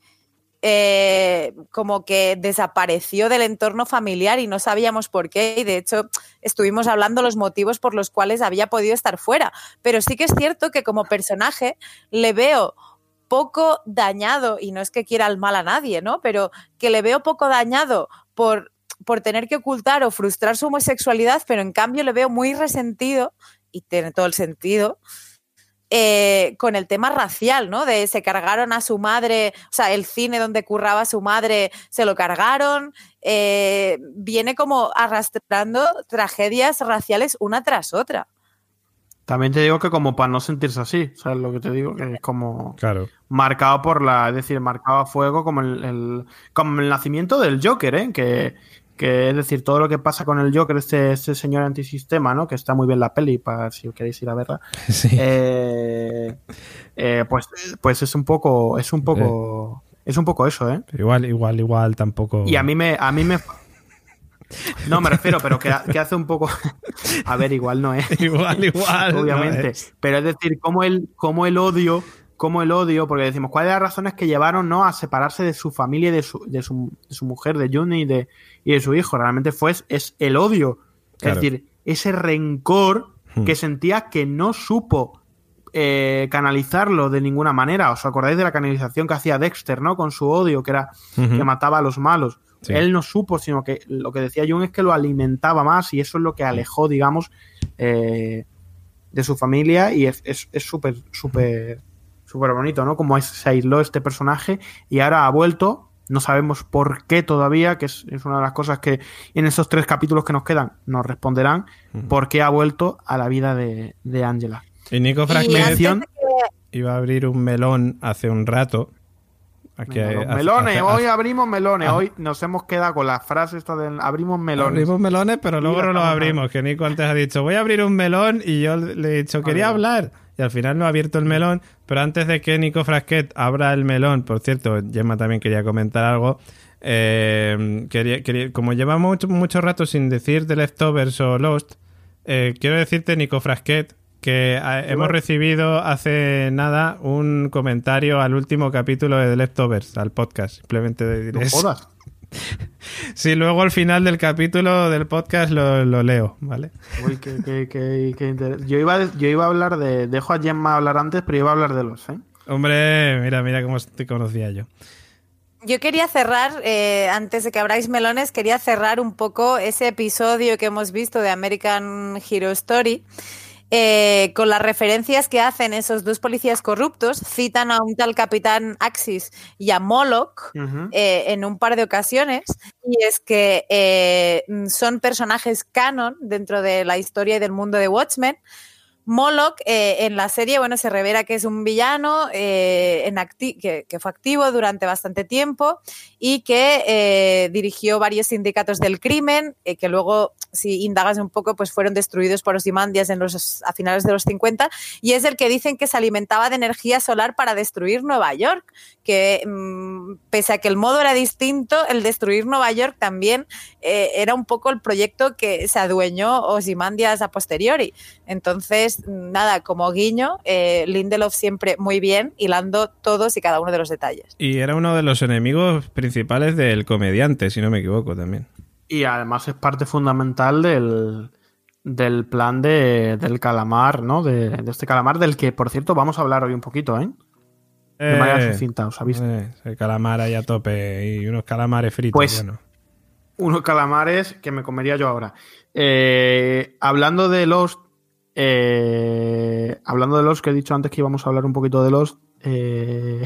Eh, como que desapareció del entorno familiar y no sabíamos por qué. Y de hecho estuvimos hablando los motivos por los cuales había podido estar fuera. Pero sí que es cierto que como personaje le veo poco dañado, y no es que quiera el mal a nadie, ¿no? Pero que le veo poco dañado por, por tener que ocultar o frustrar su homosexualidad, pero en cambio le veo muy resentido, y tiene todo el sentido, eh, con el tema racial, ¿no? De se cargaron a su madre, o sea, el cine donde curraba su madre se lo cargaron, eh, viene como arrastrando tragedias raciales una tras otra. También te digo que como para no sentirse así, ¿sabes lo que te digo? Que es como Claro. marcado por la, es decir, marcado a fuego como el, el- como el nacimiento del Joker, ¿eh? Que, que es decir, todo lo que pasa con el Joker, este, este señor antisistema, ¿no? Que está muy bien la peli, para si queréis ir a verla. Sí. Eh, eh, pues, pues es un poco, es un poco, es un poco eso, ¿eh? Igual, igual, igual tampoco. Y a mí me, a mí me, no me refiero, pero que, que hace un poco, a ver, igual no es. igual, igual. no obviamente. es. Pero es decir, como el, como el odio, como el odio, porque decimos, ¿cuáles las razones que llevaron ¿no? a separarse de su familia y de su, de su, de su mujer, de Juni y de, y de su hijo? Realmente fue es el odio. Claro. Es decir, ese rencor Hmm. que sentía que no supo eh, canalizarlo de ninguna manera. ¿Os acordáis de la canalización que hacía Dexter, ¿no? Con su odio, que era que mataba a los malos. Sí. Él no supo, sino que lo que decía Jung es que lo alimentaba más y eso es lo que alejó, digamos, eh, de su familia y es es- es súper, súper, bonito, ¿no? Como es- se aisló este personaje y ahora ha vuelto No sabemos por qué todavía, que es, es una de las cosas que en esos tres capítulos que nos quedan nos responderán, por qué ha vuelto a la vida de, de Angela. Y Nico de que- iba a abrir un melón hace un rato. Aquí hace- melones, hace- hoy hace- abrimos melones, Ah. hoy nos hemos quedado con la frase esta del abrimos melones. Abrimos melones, pero luego no los abrimos. Que Nico antes ha dicho, voy a abrir un melón y yo le he dicho, quería hablar. Y al final no ha abierto el melón. Pero antes de que Nico Frasquet abra el melón, por cierto, Gemma también quería comentar algo. eh, quería, quería- como llevamos mucho, mucho rato sin decir The Leftovers o Lost, eh, quiero decirte, Nico Frasquet, que ah, hemos recibido hace nada un comentario al último capítulo de The Leftovers, al podcast. Simplemente diré No eso. jodas. Sí, luego al final del capítulo del podcast lo, lo leo, ¿vale? Uy, qué- qué- qué- qué yo, iba, a- yo iba a hablar de. Dejo a Gemma hablar antes, pero iba a hablar de los, ¿eh? Hombre, mira, mira cómo te conocía yo. Yo quería cerrar, eh, antes de que abráis melones, quería cerrar un poco ese episodio que hemos visto de American Hero Story. Eh, con las referencias que hacen esos dos policías corruptos, citan a un tal capitán Axis y a Moloch eh, en un par de ocasiones, y es que eh, son personajes canon dentro de la historia y del mundo de Watchmen. Moloch eh, en la serie, bueno, se revela que es un villano eh, que, fue activo durante bastante tiempo y que eh, dirigió varios sindicatos del crimen, eh, que luego, si indagas un poco, pues fueron destruidos por Ozymandias en los, a finales de los 50, y es el que dicen que se alimentaba de energía solar para destruir Nueva York, que mm, pese a que el modo era distinto, el destruir Nueva York también era un poco el proyecto que se adueñó Ozymandias a posteriori. Entonces, nada, como guiño, eh, Lindelof siempre muy bien, hilando todos y cada uno de los detalles. Y era uno de los enemigos principales del comediante, si no me equivoco también. Y además es parte fundamental del, del plan de, del calamar, ¿no? De, de este calamar, del que, por cierto, vamos a hablar hoy un poquito, ¿eh? De manera Eh, sucinta, ¿os habéis eh, el calamar ahí a tope y unos calamares fritos. Pues, bueno. unos calamares que me comería yo ahora. Eh, hablando de los. hablando de los que he dicho antes que íbamos a hablar un poquito de los. eh,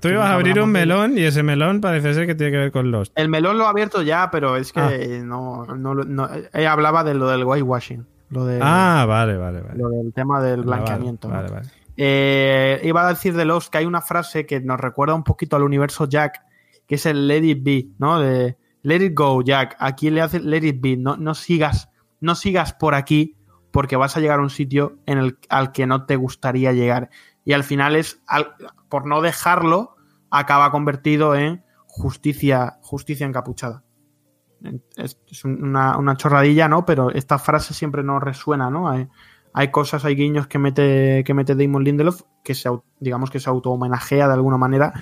Tú ibas a abrir un de- melón y ese melón parece ser que tiene que ver con Lost. el melón lo he abierto ya, pero es que Ah. eh, no, no, no- eh, hablaba de lo del whitewashing. Lo, de, Ah, vale, vale, vale. lo del tema del Vale, blanqueamiento. ¿no? Vale, vale. Eh, iba a decir de los que hay una frase que nos recuerda un poquito al universo Jack, que es el Let it be, ¿no? De Let it go, Jack. Aquí le hace Let it be. No, no sigas, no sigas por aquí porque vas a llegar a un sitio en el, al que no te gustaría llegar. Y al final es, al- por no dejarlo, acaba convertido en justicia, justicia encapuchada. Es, una, una chorradilla, ¿no? Pero esta frase siempre nos resuena, ¿no? Hay, hay cosas, hay guiños que mete, que mete Damon Lindelof que se, digamos que se auto-homenajea de alguna manera,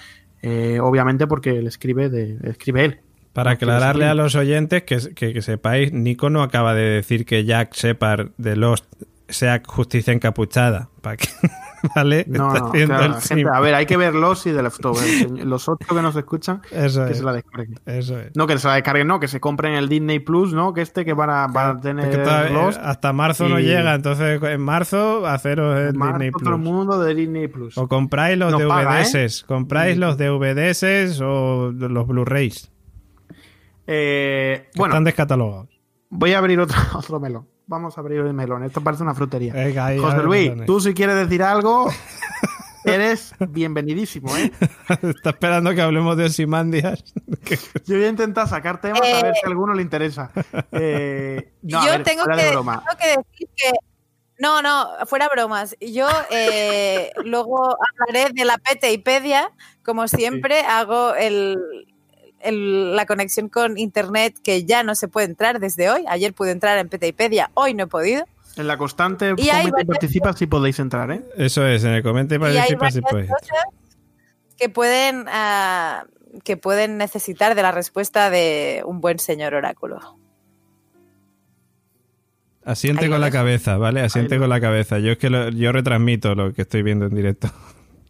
eh, obviamente porque le escribe, de, escribe él. Para aclararle a los oyentes que, que- que sepáis, Nico no acaba de decir que Jack Shepard de Lost sea justicia encapuchada. ¿Vale? No, no, claro, gente, a ver, hay que ver los y de Leftovers. Los ocho que nos escuchan, Eso que es. se la descarguen. Eso es. No, que se la descarguen, no, que se compren el Disney Plus, ¿no? Que este que van a, van a tener todavía- Lost. hasta marzo no llega, entonces en marzo haceros el Marzo, Disney Plus. mundo de Disney Plus. O compráis los No paga, ¿eh? DVDs, compráis los DVDs o los Blu-rays. Eh, bueno, Están descatalogados. voy a abrir otro, otro melón. Vamos a abrir el melón. Esto parece una frutería. Venga, ahí, José Luis, melones. tú si quieres decir algo, eres bienvenidísimo, ¿eh? Está esperando que hablemos de Ozymandias. Yo voy a intentar sacar temas a ver si a alguno le interesa. Eh, no, yo ver, tengo, que, de broma. tengo que decir que. No, no, fuera bromas. Yo eh, luego hablaré de la Peteipedia. Como siempre, hago el, el- la conexión con internet que ya no se puede entrar desde hoy. Ayer pude entrar en Peteipedia, hoy no he podido. En la constante Y comenta y varias- participa si podéis entrar, ¿eh? Eso es, en el comentario Y participa si podéis. que pueden, ah, que pueden necesitar de la respuesta de un buen señor oráculo. Asiente con la cabeza, ¿vale? Asiente con la cabeza. Yo es que lo- yo retransmito lo que estoy viendo en directo.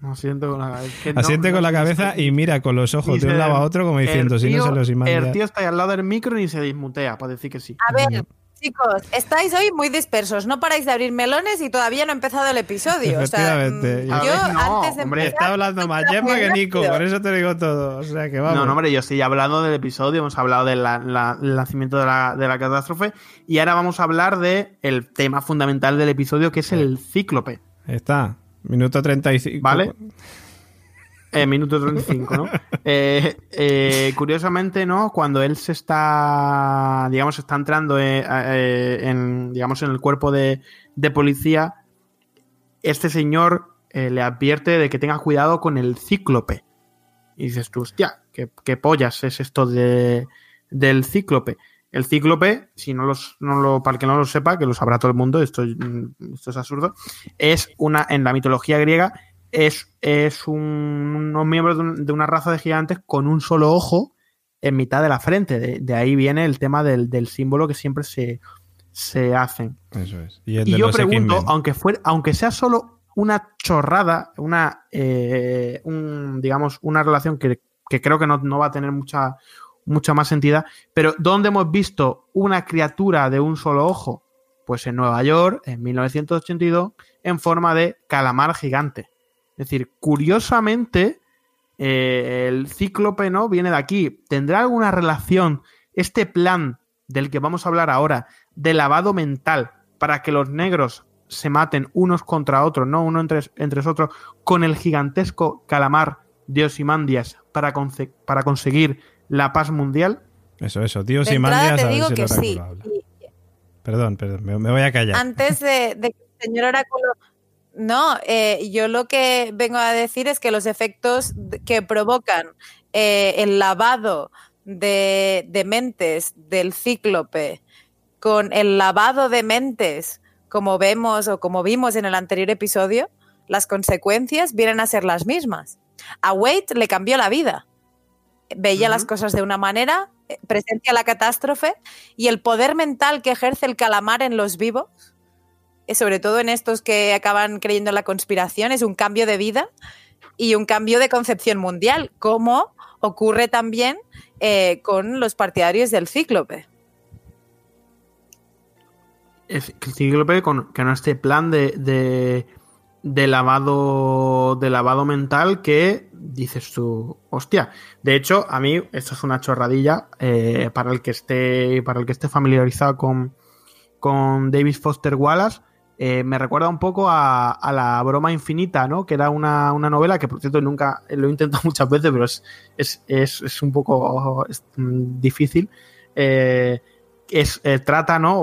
Asiente con la, es que no- Asiente no con la sé cabeza y mira con los ojos de un lado a otro como diciendo, el si no se los El imagina. tío está ahí al lado del micro y se dismutea para decir que sí. A ver, Chicos, estáis hoy muy dispersos. No paráis de abrir melones y todavía no ha empezado el episodio. O sea, Efectivamente. A yo ver, no, antes de hombre, empezar, Está hablando más Gemma que Nico, por eso te digo todo. O sea que vamos. No, no, hombre, yo estoy hablando del episodio, hemos hablado del nacimiento de la, de la catástrofe y ahora vamos a hablar del el tema fundamental del episodio que es el cíclope. Está. Minuto 35. ¿Vale? Eh, minuto 35, ¿no? Eh, eh, curiosamente, ¿no? Cuando él se está, digamos, está entrando eh, eh, en, digamos, en el cuerpo de, de policía, este señor eh, le advierte de que tenga cuidado con el cíclope. Y dices tú, hostia, ¿qué, qué pollas es esto de, del cíclope? El cíclope, si no, los, no lo, para el que no lo sepa, que lo sabrá todo el mundo, esto, mm, esto es absurdo, es una, en la mitología griega, es, es un- unos miembros de, un- de una raza de gigantes con un solo ojo en mitad de la frente. De, de ahí viene el tema del, del símbolo que siempre se, se hacen. Eso es. Y, yo pregunto, aunque, fuera, aunque sea solo una chorrada, una, eh, un, digamos, una relación que, que creo que no, no va a tener mucha, mucha más entidad, pero ¿dónde hemos visto una criatura de un solo ojo? Pues en Nueva York, en 1982, en forma de calamar gigante. Es decir, curiosamente, eh, el cíclope no viene de aquí. ¿Tendrá alguna relación este plan del que vamos a hablar ahora de lavado mental para que los negros se maten unos contra otros, no uno entre, entre otros, con el gigantesco calamar de Osimandias para, para conseguir la paz mundial? Eso, eso. Dios de y Mandias, te a ver digo si que sí. Y Perdón, perdón, me, me voy a callar. antes de, de que el señor Oráculo. No, eh, yo lo que vengo a decir es que los efectos que provocan eh, el lavado de, de mentes del cíclope con el lavado de mentes, como vemos o como vimos en el anterior episodio, las consecuencias vienen a ser las mismas. A Wade le cambió la vida. Veía las cosas de una manera, eh, presencia la catástrofe y el poder mental que ejerce el calamar en los vivos, eh, sobre todo en estos que acaban creyendo en la conspiración, es un cambio de vida y un cambio de concepción mundial, como ocurre también eh, con los partidarios del cíclope. El cíclope con, con este plan de, de, de lavado de lavado mental que dices tú, hostia. De hecho, a mí esto es una chorradilla eh, para el que esté para el que esté familiarizado con, con David Foster Wallace. eh, me recuerda un poco a, a la broma infinita, ¿no? Que era una, una novela que, por cierto, nunca lo he intentado muchas veces, pero es, es, es, es un poco mm, difícil. Eh, es, trata, ¿no?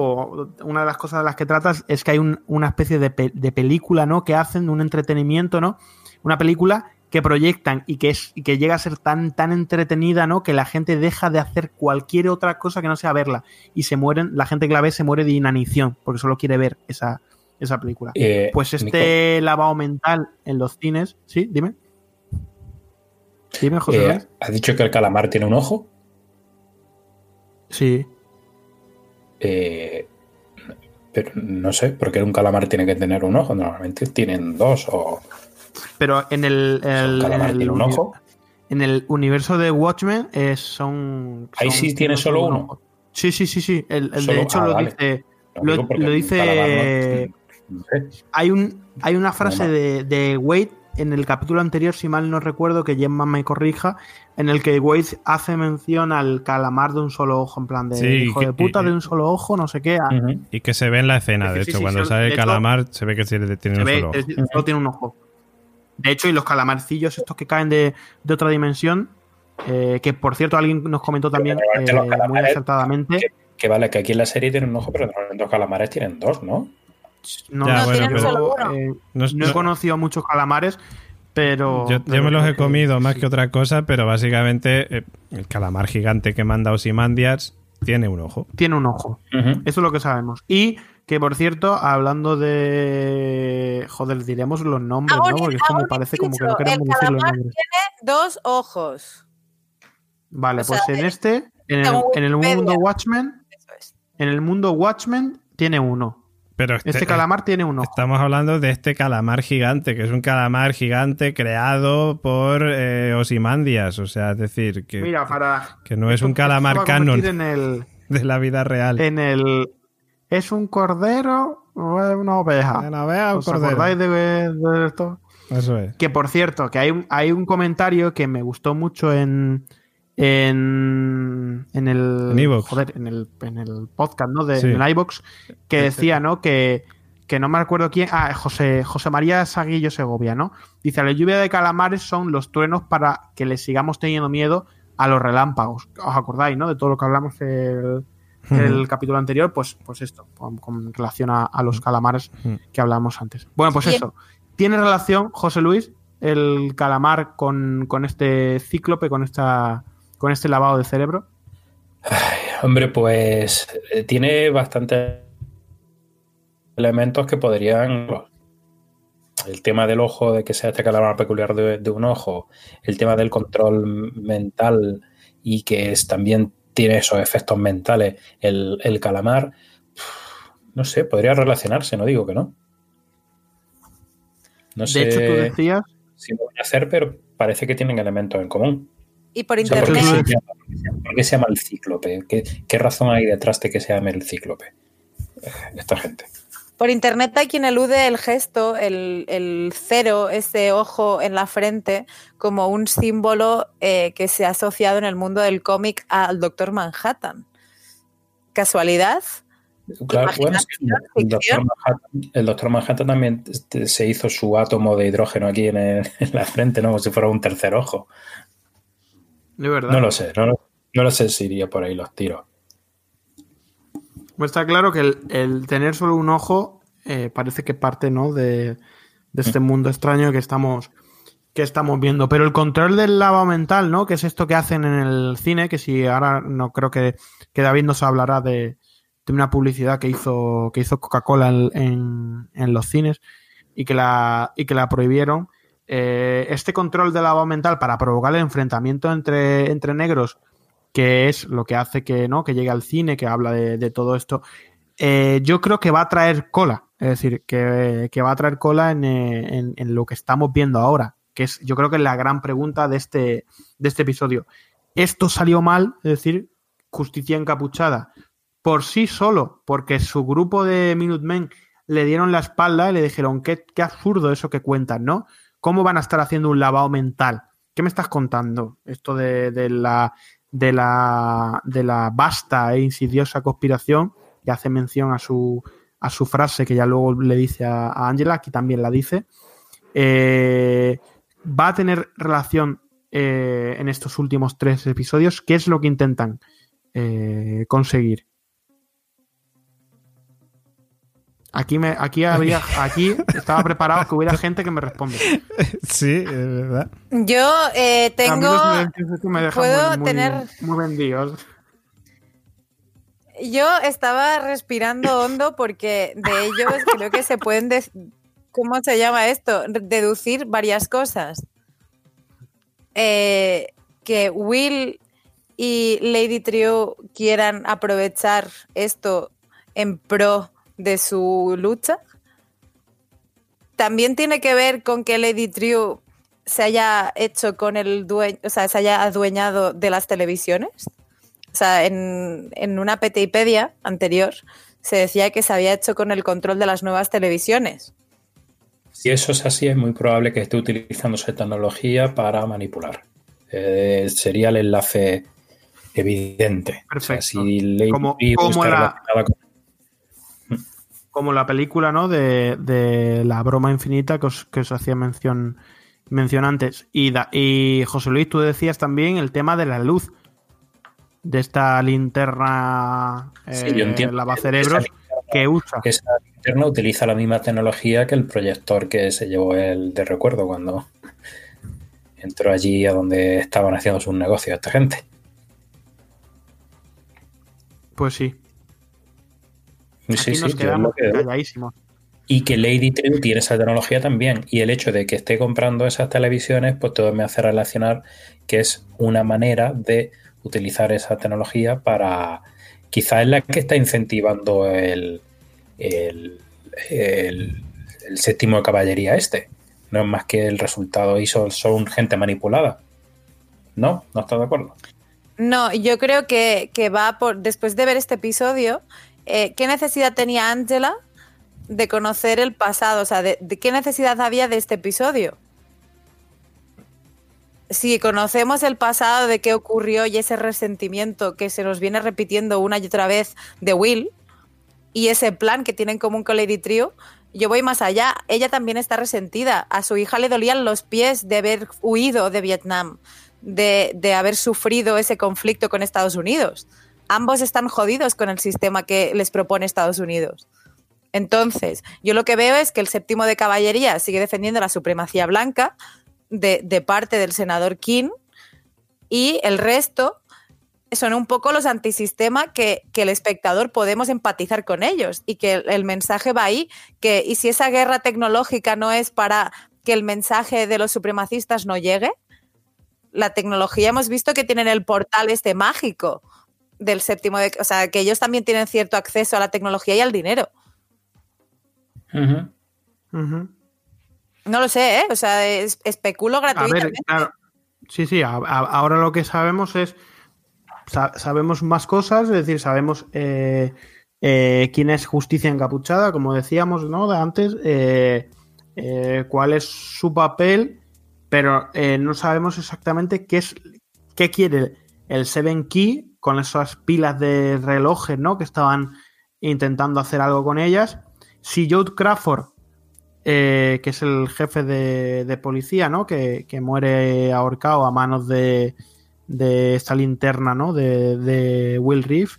Una de las cosas de las que tratas es que hay un- una especie de, de película, ¿no? Que hacen, un entretenimiento, ¿no? Una película que proyectan y que, es, y que llega a ser tan, tan entretenida, ¿no? Que la gente deja de hacer cualquier otra cosa que no sea verla. Y se mueren, la gente que la ve se muere de inanición, porque solo quiere ver esa, esa película. Eh, Pues este lavado mental en los cines, ¿sí? Dime. Dime, José eh. ¿has dicho que el calamar tiene un ojo? Sí. Eh, pero no sé, porque un calamar tiene que tener un ojo. Normalmente tienen dos o Pero en el, el- en el tiene un ojo. En el universo de Watchmen eh, son, Ahí sí tiene solo un uno. Sí, sí, sí, sí. El, de hecho ah, lo vale. dice. Lo dice- no- sé. Hay un hay una frase de, de Wade en el capítulo anterior, si mal no recuerdo, que Gemma me corrija, en el que Wade hace mención al calamar de un solo ojo, en plan de Sí, hijo que- de puta y- de un solo ojo, no sé qué. Y que se ve en la escena, Es de que hecho, sí, cuando sí, sale el hecho- calamar, se ve que tiene se un ve, solo ojo. es- solo tiene un ojo. De hecho, y los calamarcillos estos que caen de, de otra dimensión, eh, que por cierto alguien nos comentó también eh, muy acertadamente. Que vale, que aquí en la serie tienen un ojo, pero normalmente los calamares tienen dos, ¿no? No, Ya, no, bueno, yo, pero- solo uno. eh, No- no he no- conocido muchos calamares, pero. yo, yo me los he comido más que otra cosa, pero básicamente eh, el calamar gigante que manda Osimandias tiene un ojo. Tiene un ojo. Eso es lo que sabemos. Y que, por cierto, hablando de. Joder, diremos los nombres, ¿no? Porque esto me parece como que no queremos decir los calamar nombres. Dos ojos. Vale, o sea, pues en este, en el, en el mundo Watchmen, Eso es. en el mundo Watchmen tiene uno. Pero este, Este calamar tiene un ojo. Estamos hablando de este calamar gigante, que es un calamar gigante creado por eh, Osimandias. O sea, es decir, que, Mira, para. que no es un calamar canon convertir En el, de la vida real. en el ¿es un cordero o es una oveja? Una oveja o un ¿Os cordero. acordáis de, de esto? Eso es. Que por cierto, que hay, un- hay un comentario que me gustó mucho en. En, en el. En joder, en el, en el podcast, ¿no? De, Sí. En iVoox, que decía, ¿no? Que, que no me acuerdo quién. Ah, José, José María Saguillo Segovia, ¿no? Dice: La lluvia de calamares son los truenos para que le sigamos teniendo miedo a los relámpagos. ¿Os acordáis, no? De todo lo que hablamos el, el capítulo anterior, pues, pues esto, con, con relación a, a los calamares que hablábamos antes. Bueno, pues Bien. eso. ¿Tiene relación, José Luis, el calamar con, con este cíclope, con esta con este lavado de cerebro? Hombre, pues eh, tiene bastantes elementos que podrían. El tema del ojo, de que sea este calamar peculiar de, de un ojo, el tema del control mental y que es, también tiene esos efectos mentales, el, el calamar, no sé, podría relacionarse, no digo que no. No De sé hecho, tú decías, si lo van a hacer, pero parece que tienen elementos en común. Y por O sea, ¿por, qué internet, se llama, por qué se llama el cíclope? ¿Qué, qué razón hay detrás de que se llame el cíclope? Esta gente. Por internet hay quien elude el gesto, el, el cero, ese ojo en la frente, como un símbolo eh, que se ha asociado en el mundo del cómic al Doctor Manhattan. ¿Casualidad? Claro, bueno, sí, el, doctor el Dr. Manhattan también este, se hizo su átomo de hidrógeno aquí en, el- en la frente, ¿no? Como si fuera un tercer ojo. de verdad. No lo sé, no, lo- no lo sé si iría por ahí los tiros. Pues está claro que el, el tener solo un ojo eh, parece que parte ¿no? de, de este mundo extraño que estamos, que estamos viendo. Pero el control del lavado mental, ¿no? Que es esto que hacen en el cine, que si ahora no creo que, que David nos hablará de, de una publicidad que hizo, que hizo Coca-Cola en, en- en los cines y que la, y que la prohibieron. Eh, este control del lavado mental para provocar el enfrentamiento entre, entre negros que es lo que hace que, ¿no? que llegue al cine, que habla de, todo esto, eh, yo creo que va a traer cola. Es decir, que, que va a traer cola en, eh, en- en lo que estamos viendo ahora, que es yo creo que es la gran pregunta de este, de este episodio. ¿Esto salió mal? Es decir, justicia encapuchada por sí solo, porque su grupo de Minutemen le dieron la espalda y le dijeron, qué, qué absurdo eso que cuentan, ¿no? ¿Cómo van a estar haciendo un lavado mental? ¿Qué me estás contando? Esto de, de la de la, de la vasta e insidiosa conspiración que hace mención a su, a su frase que ya luego le dice a a Angela, aquí también la dice, eh, va a tener relación eh, en estos últimos tres episodios. ¿Qué es lo que intentan eh, conseguir? Aquí, me, aquí habría, aquí estaba preparado que hubiera gente que me responde. Sí, es verdad. Yo eh, tengo. Me puedo muy, muy- tener- muy vendidos. Yo estaba respirando hondo porque de ellos creo que se pueden, de- ¿cómo se llama esto? Deducir varias cosas. Eh, que Will y Lady Trio quieran aprovechar esto en pro de su lucha. También tiene que ver con que Lady Trio se haya hecho con el dueño, o sea, se haya adueñado de las televisiones. O sea, en, en una PTipedia anterior se decía que se había hecho con el control de las nuevas televisiones. Si eso es así, es muy probable que esté utilizando esa tecnología para manipular. Eh, sería el enlace evidente. O sea, Perfecto. si Lady Como- Trio como está la- relacionada con- como la película, ¿no? De, de la broma infinita que os, que os hacía mención, mención antes. Y, da- y José Luis, tú decías también el tema de la luz. De esta linterna Sí, eh, yo entiendo. lavacerebros que usa. Esa linterna utiliza la misma tecnología que el proyector que se llevó el de recuerdo cuando entró allí a donde estaban haciendo sus negocios esta gente. Pues sí. Sí, Aquí sí, nos yo quedamos lo que- calladísimos. Y que Lady True tiene esa tecnología también. Y el hecho de que esté comprando esas televisiones, pues todo me hace relacionar que es una manera de utilizar esa tecnología para. Quizás es la que está incentivando el, el, el- el séptimo de caballería este. No es más que el resultado y son, son gente manipulada. ¿No? ¿No estás de acuerdo? No, yo creo que, que va por. Después de ver este episodio, eh, ¿qué necesidad tenía Angela de conocer el pasado? O sea, de, ¿qué necesidad había de este episodio? Si conocemos el pasado de qué ocurrió y ese resentimiento que se nos viene repitiendo una y otra vez de Will y ese plan que tienen en común con Lady Trio, yo voy más allá. Ella también está resentida. A su hija le dolían los pies de haber huido de Vietnam, de, de haber sufrido ese conflicto con Estados Unidos ambos están jodidos con el sistema que les propone Estados Unidos. Entonces, yo lo que veo es que el séptimo de caballería sigue defendiendo la supremacía blanca de, parte del senador King y el resto son un poco los antisistema que, el espectador podemos empatizar con ellos y que el, mensaje va ahí, que y si esa guerra tecnológica no es para que el mensaje de los supremacistas no llegue, la tecnología hemos visto que tienen el portal este mágico del séptimo, de, o sea, que ellos también tienen cierto acceso a la tecnología y al dinero. No lo sé, ¿eh? O sea, especulo gratuitamente. Sí, sí, ahora lo que sabemos es, sabemos más cosas, es decir, sabemos eh, eh, quién es justicia encapuchada, como decíamos, ¿no? De antes, eh, cuál es su papel, pero no sabemos exactamente qué es, qué quiere el Seven Key con esas pilas de relojes, ¿no? Que estaban intentando hacer algo con ellas. Si Joe Crawford, eh, que es el jefe de, policía, ¿no? Que, muere ahorcado a manos de, de esta linterna, ¿no? De, Will Reef.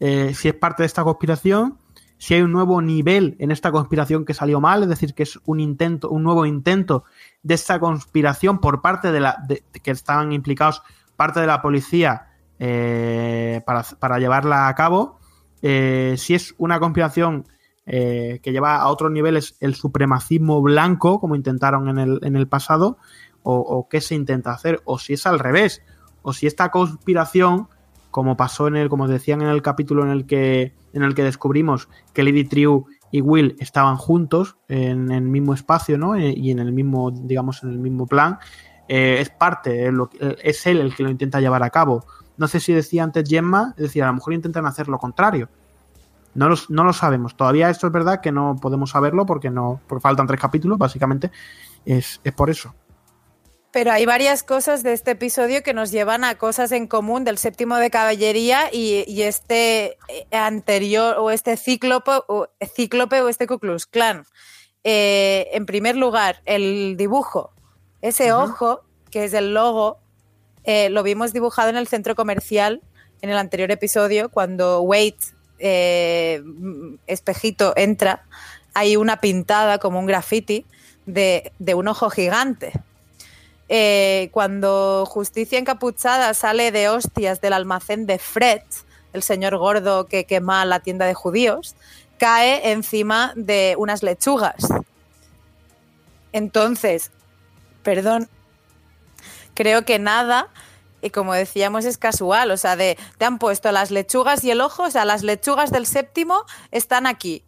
Eh, si es parte de esta conspiración, si hay un nuevo nivel en esta conspiración que salió mal, es decir, que es un intento, un nuevo intento de esta conspiración por parte de la que estaban implicados parte de la policía eh, para, llevarla a cabo. Eh, si es una conspiración eh, que lleva a otros niveles el supremacismo blanco, como intentaron en el, en el pasado, o, qué se intenta hacer, o si es al revés, o si esta conspiración, como pasó en el, como decían en el capítulo en el que, en el que descubrimos que Lady Triu y Will estaban juntos en el mismo espacio, ¿no? Y en el mismo, digamos, en el mismo plan. es parte, es él el que lo intenta llevar a cabo. No sé si decía antes Gemma, es decir, a lo mejor intentan hacer lo contrario. No, no lo sabemos. Todavía esto es verdad que no podemos saberlo porque no porque faltan tres capítulos, básicamente. Es, por eso. Pero hay varias cosas de este episodio que nos llevan a cosas en común del séptimo de caballería y, este eh, anterior o este cíclope o, cíclope o este Ku Klux Klan. Eh, en primer lugar, el dibujo. Ese ojo, que es el logo, eh, lo vimos dibujado en el centro comercial en el anterior episodio, cuando Wade, eh, espejito, entra, hay una pintada como un graffiti de, un ojo gigante. Eh, cuando Justicia Encapuchada sale de hostias del almacén de Fred, el señor gordo que quema la tienda de judíos, cae encima de unas lechugas. Entonces, perdón, creo que nada, y como decíamos, es casual. O sea, de, te han puesto las lechugas y el ojo, o sea, las lechugas del séptimo están aquí.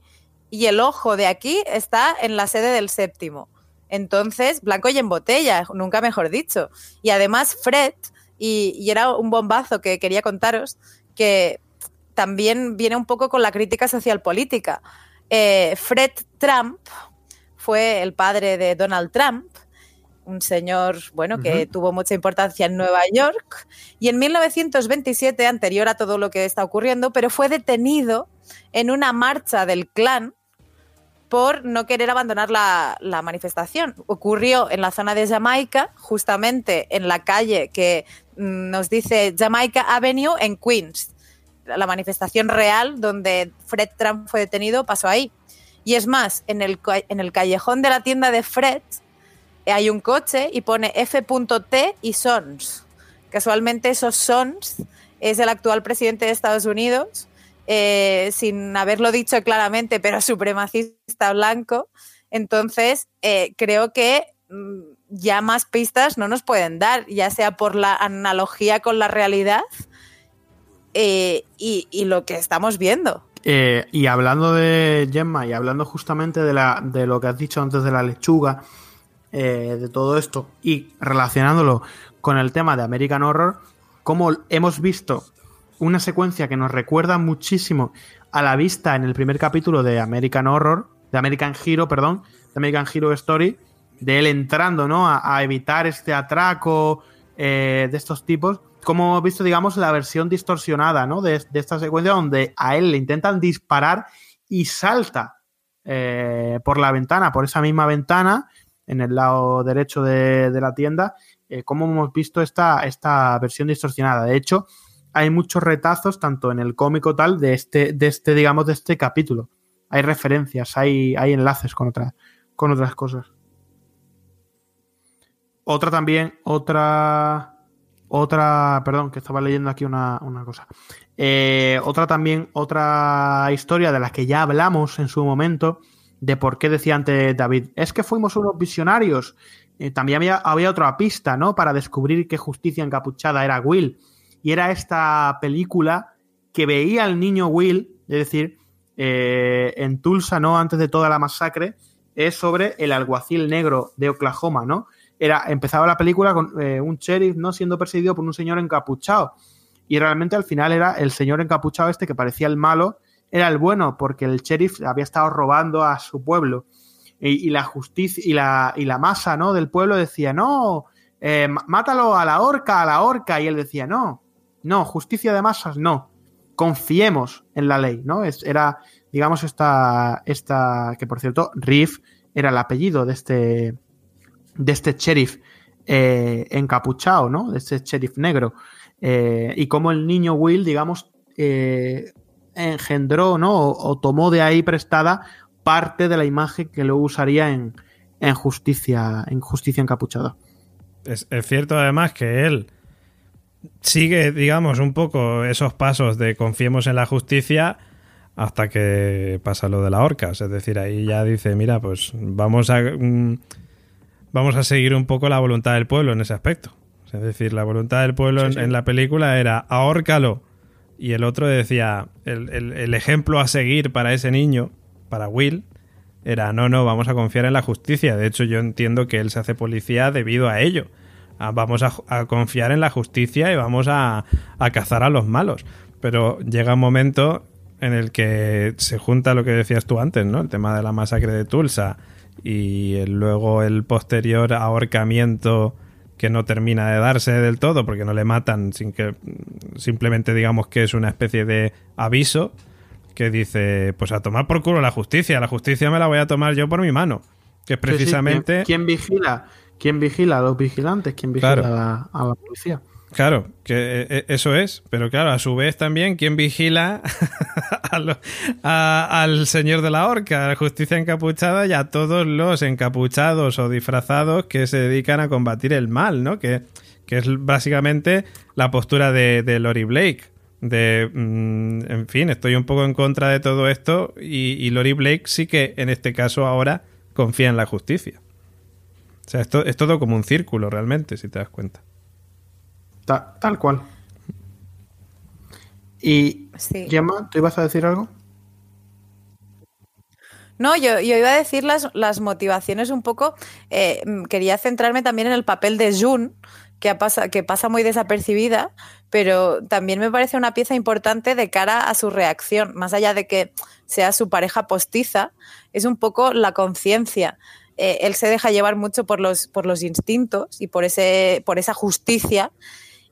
Y el ojo de aquí está en la sede del séptimo. Entonces, blanco y en botella, nunca mejor dicho. Y además, Fred, y, era un bombazo que quería contaros, que también viene un poco con la crítica social política. Eh, Fred Trump fue el padre de Donald Trump un señor, bueno, que tuvo mucha importancia en Nueva York y en 1927, anterior a todo lo que está ocurriendo, pero fue detenido en una marcha del clan por no querer abandonar la, la, manifestación. Ocurrió en la zona de Jamaica, justamente en la calle que mm, nos dice Jamaica Avenue en Queens. La manifestación real donde Fred Trump fue detenido pasó ahí. Y es más, en el, en el callejón de la tienda de Fred hay un coche y pone F.T y Sons. Casualmente esos Sons es el actual presidente de Estados Unidos, eh, sin haberlo dicho claramente, pero supremacista blanco. Entonces, eh, creo que mm, ya más pistas no nos pueden dar, ya sea por la analogía con la realidad eh, y, lo que estamos viendo. y hablando de Gemma y hablando justamente de lo que has dicho antes de la lechuga, eh, de todo esto y relacionándolo con el tema de American Horror, como hemos visto una secuencia que nos recuerda muchísimo a la vista en el primer capítulo de American Horror, de American Hero, perdón, de American Hero Story, de él entrando, ¿no? A, evitar este atraco eh, de estos tipos. Como hemos visto, digamos, la versión distorsionada, ¿no? De, esta secuencia donde a él le intentan disparar y salta eh, por la ventana, por esa misma ventana, en el lado derecho de, la tienda, eh, como hemos visto esta, esta versión distorsionada. De hecho, hay muchos retazos, tanto en el cómico tal, de este, de este, digamos, de este capítulo. Hay referencias, hay, hay enlaces con, con otras cosas. Otra también, otra. Otra. Perdón, que estaba leyendo aquí una, cosa. Eh, otra también, otra historia de la que ya hablamos en su momento. De por qué decía antes David. Es que fuimos unos visionarios. Eh, también había, había otra pista, ¿no? Para descubrir que Justicia Encapuchada era Will y era esta película que veía al niño Will, es decir, eh, en Tulsa, ¿no? Antes de toda la masacre, es sobre el alguacil negro de Oklahoma, ¿no? Era, empezaba la película con eh, un sheriff, ¿no? Siendo perseguido por un señor encapuchado. Y realmente al final era el señor encapuchado este que parecía el malo, era el bueno, porque el sheriff había estado robando a su pueblo. Y, la justicia y la, y la masa, ¿no? Del pueblo decía, no, eh, mátalo a la horca, a la horca. Y él decía, no, no, justicia de masas, no. Confiemos en la ley, ¿no? Es, era, digamos, esta, esta, que por cierto, Riff era el apellido de este, de este sheriff eh, encapuchado, ¿no? De este sheriff negro. Eh, y como el niño Will, digamos, eh, engendró, ¿no? O, tomó de ahí prestada parte de la imagen que luego usaría en, en justicia, en justicia encapuchada. Es, es, cierto además que él sigue, digamos, un poco esos pasos de confiemos en la justicia hasta que pasa lo de la horca. Es decir, ahí ya dice, mira, pues vamos a, mm, vamos a seguir un poco la voluntad del pueblo en ese aspecto. Es decir, la voluntad del pueblo En, la película era ahórcalo. Y el otro decía, el, el ejemplo a seguir para ese niño, para Will, era, no, no, vamos a confiar en la justicia. De hecho, yo entiendo que él se hace policía debido a ello vamos a, confiar en la justicia y vamos a, cazar a los malos. Pero llega un momento en el que se junta lo que decías tú antes, ¿no? El tema de la masacre de Tulsa y luego el posterior ahorcamiento que no termina de darse del todo porque no le matan sin que simplemente digamos que es una especie de aviso que dice pues a tomar por culo la justicia la justicia me la voy a tomar yo por mi mano que es precisamente ¿Quién, vigila ¿Quién vigila a los vigilantes? ¿Quién vigila a, la, policía? Claro, que eh, eh, eso es, pero claro, a su vez también, ¿quién vigila al señor de la horca, a la justicia encapuchada y a todos los encapuchados o disfrazados que se dedican a combatir el mal, ¿no? Que, es básicamente la postura de, de Lori Blake. De, mm, en fin, estoy un poco en contra de todo esto y, y Lori Blake sí que en este caso ahora confía en la justicia. O sea, esto es todo como un círculo realmente, si te das cuenta. Tal cual. Y Gemma, ¿tú ibas a decir algo? No, yo, iba a decir las, las motivaciones un poco. Eh, quería centrarme también en el papel de Jun, que, pasa, que pasa muy desapercibida, pero también me parece una pieza importante de cara a su reacción. Más allá de que sea su pareja postiza, es un poco la conciencia eh, él se deja llevar mucho por los, por los instintos y por, ese, por esa justicia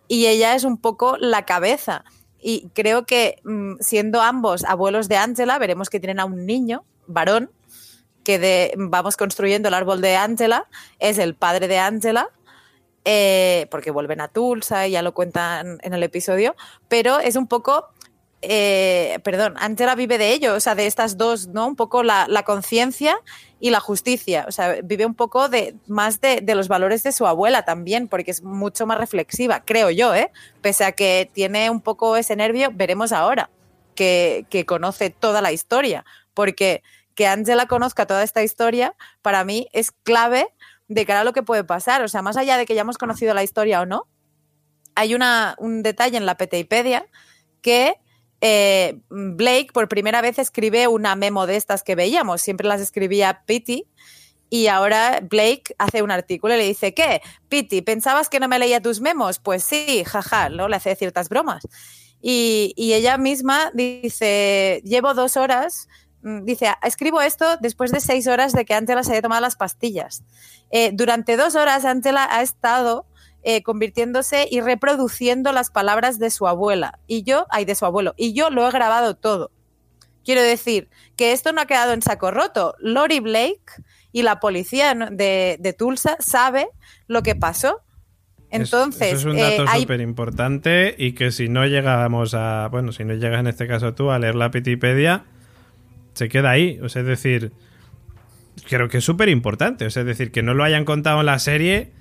y ella es un poco la cabeza. Y creo que mm, siendo ambos abuelos de Angela, veremos que tienen a un niño, varón, que de, vamos construyendo el árbol de Angela, es el padre de Angela, eh, porque vuelven a Tulsa y ya lo cuentan en el episodio, pero es un poco eh, perdón, Angela vive de ello, o sea, de estas dos, ¿no? Un poco la, conciencia y la justicia, o sea, vive un poco de más de, los valores de su abuela también, porque es mucho más reflexiva, creo yo, ¿eh? Pese a que tiene un poco ese nervio, veremos ahora que, conoce toda la historia, porque que Angela conozca toda esta historia, para mí es clave de cara a lo que puede pasar, o sea, más allá de que ya hemos conocido la historia o no, hay un detalle en la Peteipedia que eh, Blake por primera vez escribe una memo de estas que veíamos, siempre las escribía Pity. Y ahora Blake hace un artículo y le dice, ¿qué? Pity, ¿pensabas que no me leía tus memos? Pues sí, jaja, ¿no? Le hace ciertas bromas. Y, y ella misma dice, llevo dos horas, mm, dice, escribo esto después de seis horas de que Angela se haya tomado las pastillas. Eh, durante dos horas Angela ha estado eh, convirtiéndose y reproduciendo las palabras de su abuela y yo, ay, de su abuelo, y yo lo he grabado todo. Quiero decir que esto no ha quedado en saco roto. Lori Blake y la policía de, de Tulsa sabe lo que pasó. Entonces, eso es un eh, dato hay- súper importante y que si no llegamos a, bueno, si no llegas en este caso tú a leer la Wikipedia, se queda ahí. O sea, es decir, creo que es súper importante. O sea, es decir, que no lo hayan contado en la serie.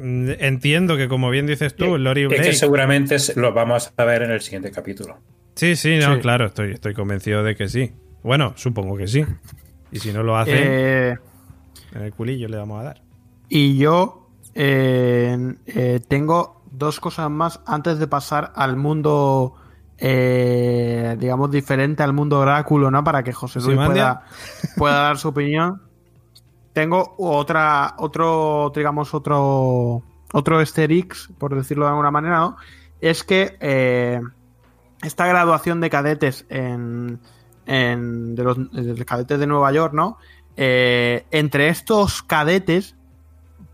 Mm, Entiendo que, como bien dices tú, Lori Es Blake. que seguramente lo vamos a ver en el siguiente capítulo. Sí, sí, no, Sí. claro, estoy, estoy convencido de que sí. Bueno, supongo que sí. Y si no lo hacen, Eh, en el culillo le vamos a dar. y yo eh, eh, tengo dos cosas más antes de pasar al mundo, eh, digamos, diferente al mundo oráculo, ¿no? Para que José Luis pueda, pueda dar su opinión. Tengo otra, otro, digamos, otro, otro easter eggs, por decirlo de alguna manera, ¿no? Es que eh, esta graduación de cadetes en, en- de, los, de los cadetes de Nueva York, ¿no? Eh, entre estos cadetes,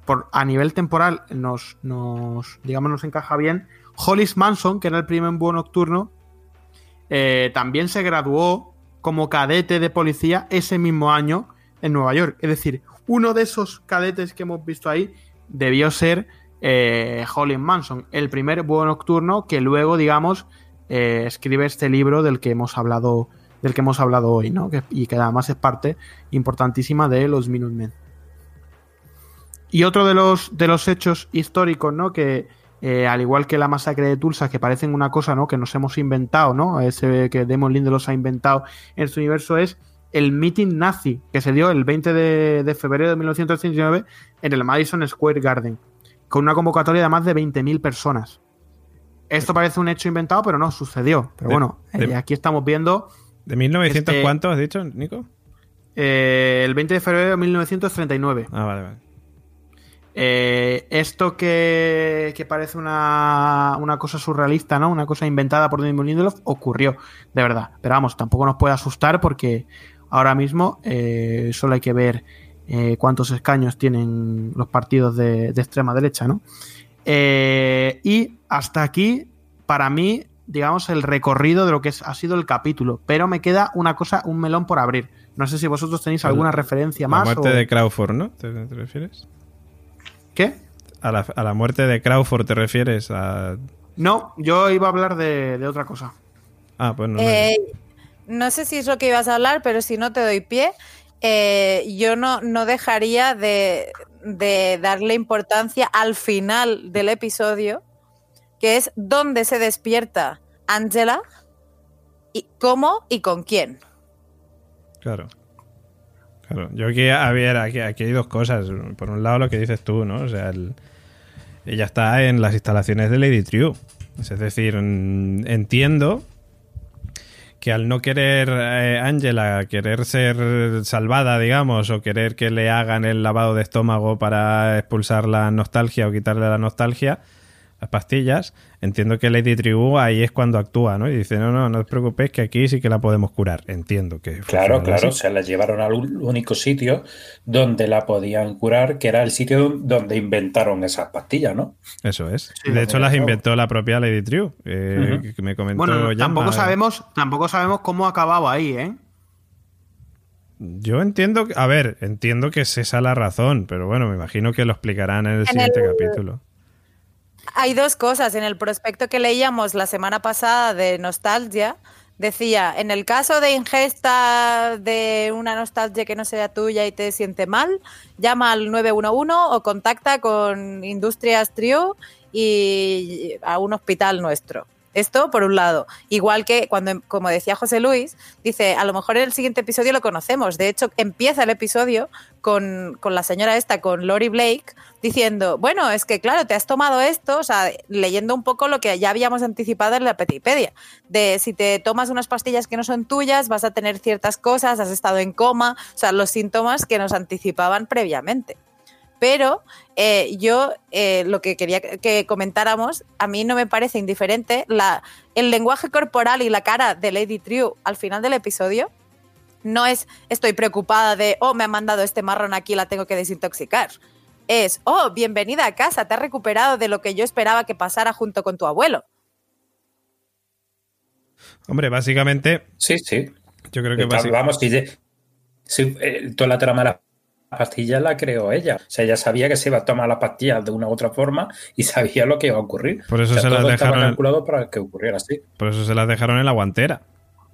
por, a nivel temporal, nos, nos, digamos, nos encaja bien. Hollis Manson, que era el primer búho nocturno, eh, también se graduó como cadete de policía ese mismo año en Nueva York. Es decir, uno de esos cadetes que hemos visto ahí debió ser eh, Manson, el primer búho nocturno que luego, digamos, eh, escribe este libro del que hemos hablado, del que hemos hablado hoy, ¿no? Que- y que además es parte importantísima de los Minutemen. Y otro de los, de los hechos históricos, ¿no? Que eh, al igual que la masacre de Tulsa, que parecen una cosa, ¿no? Que nos hemos inventado, ¿no? Ese que Demon Lindelof ha inventado en este universo es el meeting nazi que se dio el 20 de, de febrero de 1939 en el Madison Square Garden, con una convocatoria de más de 20.000 personas. Esto parece un hecho inventado, pero no sucedió. Pero De- bueno, de- eh, aquí estamos viendo ¿De 1900 Este- cuánto has dicho, Nico? eh, el 20 de febrero de 1939. Ah, vale, vale. Eh, esto que, que parece una, una cosa surrealista, ¿no? Una cosa inventada por Lindelof, ocurrió, de verdad. Pero vamos, tampoco nos puede asustar porque ahora mismo eh, solo hay que ver eh, cuántos escaños tienen los partidos de, de extrema derecha, ¿no? Eh, y hasta aquí, para mí, digamos, el recorrido de lo que es- ha sido el capítulo. Pero me queda una cosa, un melón por abrir. No sé si vosotros tenéis alguna referencia La más. muerte o- de Crawford, ¿no? ¿Te, te refieres? ¿Qué? A la, a la muerte de Crawford te refieres a... No, yo iba a hablar de, de otra cosa. Ah, pues no. no. Eh, no sé si es lo que ibas a hablar, pero si no te doy pie, eh, yo no, no dejaría de, de darle importancia al final del episodio, que es dónde se despierta Angela, y cómo y con quién. Claro. Claro. Yo aquí, a ver, aquí, aquí hay dos cosas. Por un lado, lo que dices tú, ¿no? O sea, el- ella está en las instalaciones de Lady True. Es decir, mm, entiendo que al no querer eh, Angela, querer ser salvada, digamos, o querer que le hagan el lavado de estómago para expulsar la nostalgia o quitarle la nostalgia, las pastillas, entiendo que Lady Tribu ahí es cuando actúa, ¿no? Y dice, no, no, no os preocupéis que aquí sí que la podemos curar. Entiendo que... Claro, claro, así. se la llevaron al único sitio donde la podían curar, que era el sitio donde inventaron esas pastillas, ¿no? Eso es. Sí, de hecho, las inventó la propia Lady Triu, eh, que me comentó Bueno, tampoco sabemos, tampoco sabemos cómo acababa ahí, ¿eh? Yo entiendo, que- a ver, entiendo que es esa la razón, pero bueno, me imagino que lo explicarán en el En siguiente el- capítulo. Hay dos cosas. En el prospecto que leíamos la semana pasada de Nostalgia, decía, en el caso de ingesta de una nostalgia que no sea tuya y te siente mal, llama al 911 o contacta con Industrias Trio y a un hospital nuestro. Esto por un lado. Igual que cuando, como decía José Luis, dice, a lo mejor en el siguiente episodio lo conocemos. De hecho, empieza el episodio con, con la señora esta, con Lori Blake, diciendo, bueno, es que claro, te has tomado esto, o sea, leyendo un poco lo que ya habíamos anticipado en la Petipedia, de si te tomas unas pastillas que no son tuyas, vas a tener ciertas cosas, has estado en coma, o sea, los síntomas que nos anticipaban previamente. Pero eh, yo eh, lo que quería que comentáramos, a mí no me parece indiferente la, el lenguaje corporal y la cara de Lady True al final del episodio. No es estoy preocupada de, oh, me han mandado este marrón aquí, la tengo que desintoxicar. Es, oh, bienvenida a casa, te has recuperado de lo que yo esperaba que pasara junto con tu abuelo. Hombre, básicamente. Sí, sí. Yo creo que Vamos, si, si, eh, toda la trama de las pastillas la creó ella. O sea, ella sabía que se iba a tomar las pastillas de una u otra forma y sabía lo que iba a ocurrir. Por eso se las dejaron. calculado para que ocurriera así. Por eso se las dejaron en la guantera.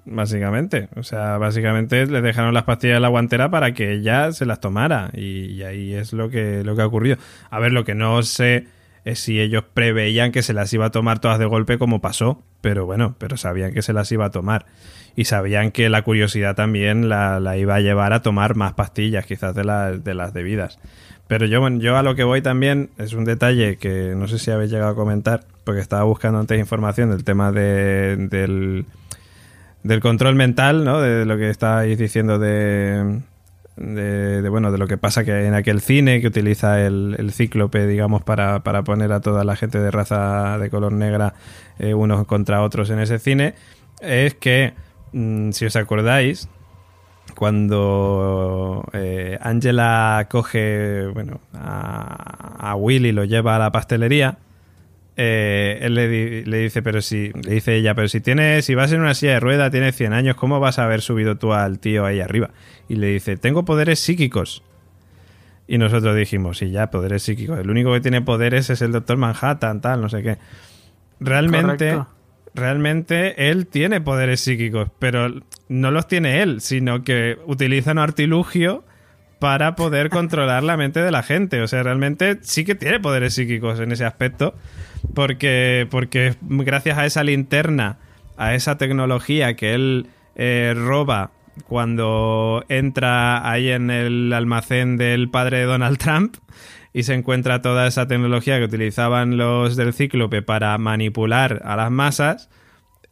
Básicamente. O sea, básicamente le dejaron las pastillas en la guantera para que ella se las tomara. Y, y ahí es lo que, lo que ha ocurrido. A ver, lo que no sé es si ellos preveían que se las iba a tomar todas de golpe como pasó, pero bueno, pero sabían que se las iba a tomar y sabían que la curiosidad también la, iba a llevar a tomar más pastillas, quizás de, de las debidas. Pero yo, yo a lo que voy también es un detalle que no sé si habéis llegado a comentar, porque estaba buscando antes información del tema del, del control mental, ¿no? De lo que estáis diciendo de, de, bueno, de lo que pasa que en aquel cine que utiliza el, el cíclope, digamos, para, para, poner a toda la gente de raza de color negra eh, unos contra otros en ese cine, es que, mm, si os acordáis, cuando eh, Angela coge bueno, a, a Will y lo lleva a la pastelería, eh, él le, dice, pero si, le dice ella, pero si tienes, si vas en una silla de rueda, tienes 100 años, ¿cómo vas a haber subido tú al tío ahí arriba? Y le dice, tengo poderes psíquicos. Y nosotros dijimos, sí, ya, poderes psíquicos. El único que tiene poderes es el Doctor Manhattan, tal, no sé qué. Realmente, realmente él tiene poderes psíquicos, pero no los tiene él, sino que utiliza un artilugio para poder controlar la mente de la gente. O sea, realmente sí que tiene poderes psíquicos en ese aspecto porque, porque gracias a esa linterna, a esa tecnología que él eh, roba cuando entra ahí en el almacén del padre de Donald Trump y se encuentra toda esa tecnología que utilizaban los del cíclope para manipular a las masas,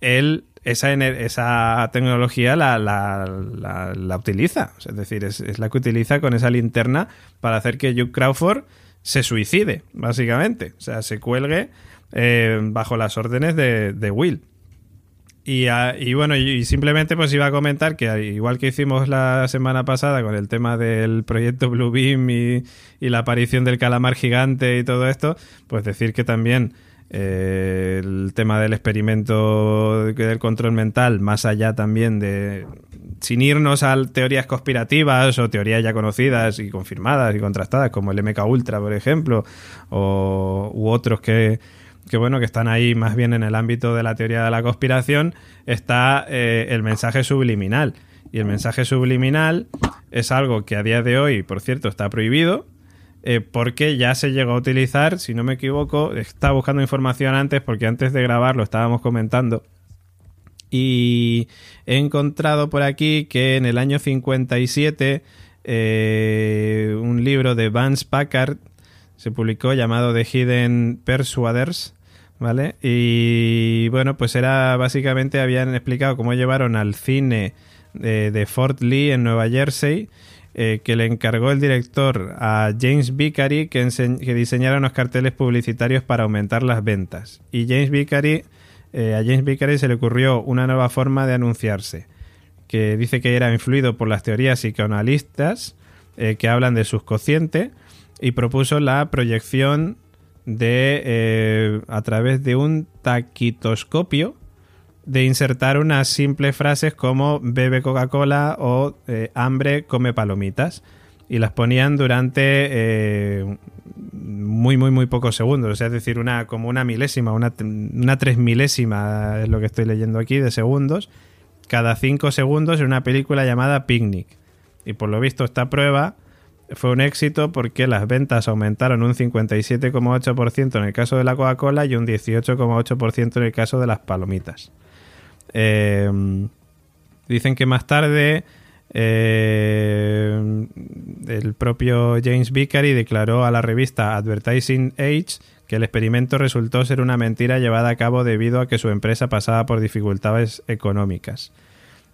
él esa, esa tecnología la, la, utiliza. es decir, es, la que utiliza con esa linterna para hacer que Hugh Crawford se suicide, básicamente. O sea, se cuelgue eh, bajo las órdenes de, Will. Y, ah, y, bueno, y simplemente pues iba a comentar que igual que hicimos la semana pasada con el tema del proyecto Bluebeam y, y la aparición del calamar gigante y todo esto, pues decir que también eh, el tema del experimento del control mental, más allá también de sin irnos a teorías conspirativas o teorías ya conocidas y confirmadas y contrastadas, como el MK Ultra, por ejemplo, o, u otros que, que, bueno, que están ahí más bien en el ámbito de la teoría de la conspiración, está eh, el mensaje subliminal. Y el mensaje subliminal es algo que a día de hoy, por cierto, está prohibido, eh, porque ya se llegó a utilizar, si no me equivoco, estaba buscando información antes, porque antes de grabar lo estábamos comentando, y he encontrado por aquí que en el año 57 eh, un libro de Vance Packard se publicó llamado The Hidden Persuaders, ¿vale? Y bueno, pues era básicamente habían explicado cómo llevaron al cine de, Fort Lee en Nueva Jersey. Eh, que le encargó el director a James Vicary que, diseñara unos carteles publicitarios para aumentar las ventas. Y James Vicary eh, a James Vickery se le ocurrió una nueva forma de anunciarse, que dice que era influido por las teorías psicoanalistas eh, que hablan de subconsciente y propuso la proyección de a través de un taquitoscopio de insertar unas simples frases como bebe Coca-Cola o hambre come palomitas y las ponían durante eh, muy, muy, muy pocos segundos. Es decir, una, como una milésima, una, una tres milésima es lo que estoy leyendo aquí de segundos. Cada cinco segundos en una película llamada Picnic. Y por lo visto esta prueba fue un éxito porque las ventas aumentaron un 57,8% en el caso de la Coca-Cola y un 18,8% en el caso de las palomitas. Eh, dicen que más tarde eh, el propio James Vickery declaró a la revista Advertising Age que el experimento resultó ser una mentira llevada a cabo debido a que su empresa pasaba por dificultades económicas.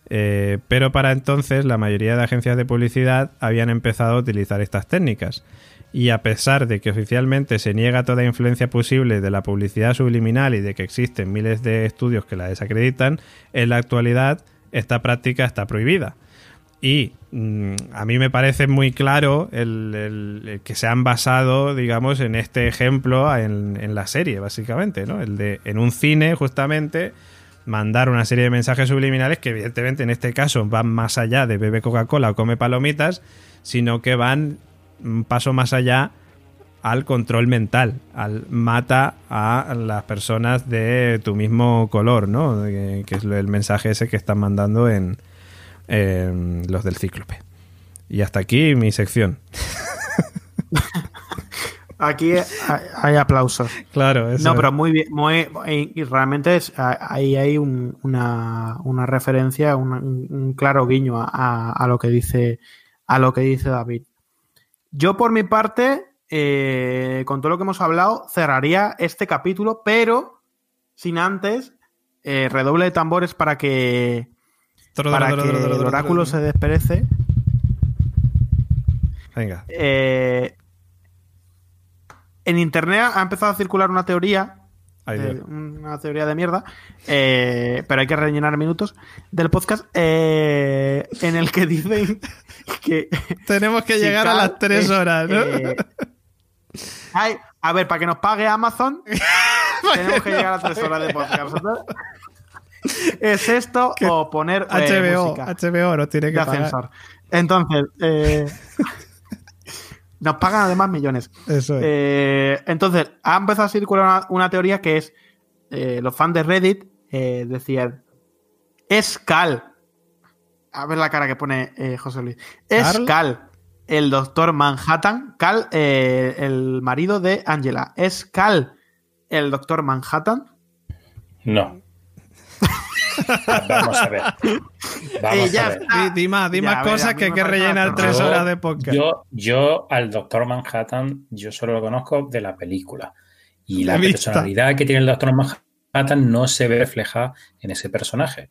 Eh, pero para entonces la mayoría de agencias de publicidad habían empezado a utilizar estas técnicas y a pesar de que oficialmente se niega toda influencia posible de la publicidad subliminal y de que existen miles de estudios que la desacreditan, en la actualidad esta práctica está prohibida. Y mm, a mí me parece muy claro el, que se han basado, digamos, en este ejemplo en, la serie, básicamente, ¿no? El de en un cine, justamente, mandar una serie de mensajes subliminales que, evidentemente, en este caso van más allá de bebe Coca-Cola o come palomitas, sino que van un paso más allá al control mental, al mata a las personas de tu mismo color, ¿no? Que, es el mensaje ese que están mandando en, los del cíclope. Y hasta aquí mi sección. Aquí hay aplausos. Claro, eso. No, pero muy bien. Muy, y realmente es, ahí hay una, una, referencia, un, claro guiño a, a, lo que dice a lo que dice David. Yo, por mi parte, eh, con todo lo que hemos hablado, cerraría este capítulo, pero sin antes eh, redoble de tambores para que, para que el oráculo se desperece. Venga. Eh, en internet ha empezado a circular una teoría una teoría de mierda, eh, pero hay que rellenar minutos del podcast eh, en el que dicen que... Tenemos que llegar a las tres horas, ¿no? Eh, a ver, para que nos pague Amazon, tenemos que llegar a tres horas de podcast. ¿Es esto o poner HBO, HBO no tiene que pagar. Entonces, nos pagan además millones. Eso eh, entonces, ha empezado a circular una, teoría que es, eh, los fans de Reddit eh, decían, es Cal. A ver la cara que pone José Luis. Es Cal, el doctor Manhattan. Cal, el marido de Angela. ¿Es Cal el doctor Manhattan? No. Vamos a ver. Vamos a ver. Di, más, cosas que hay que rellenar tres horas de podcast. Yo, yo al Doctor Manhattan, yo solo lo conozco de la película. Y la, personalidad que tiene el Doctor Manhattan no se ve reflejada en ese personaje.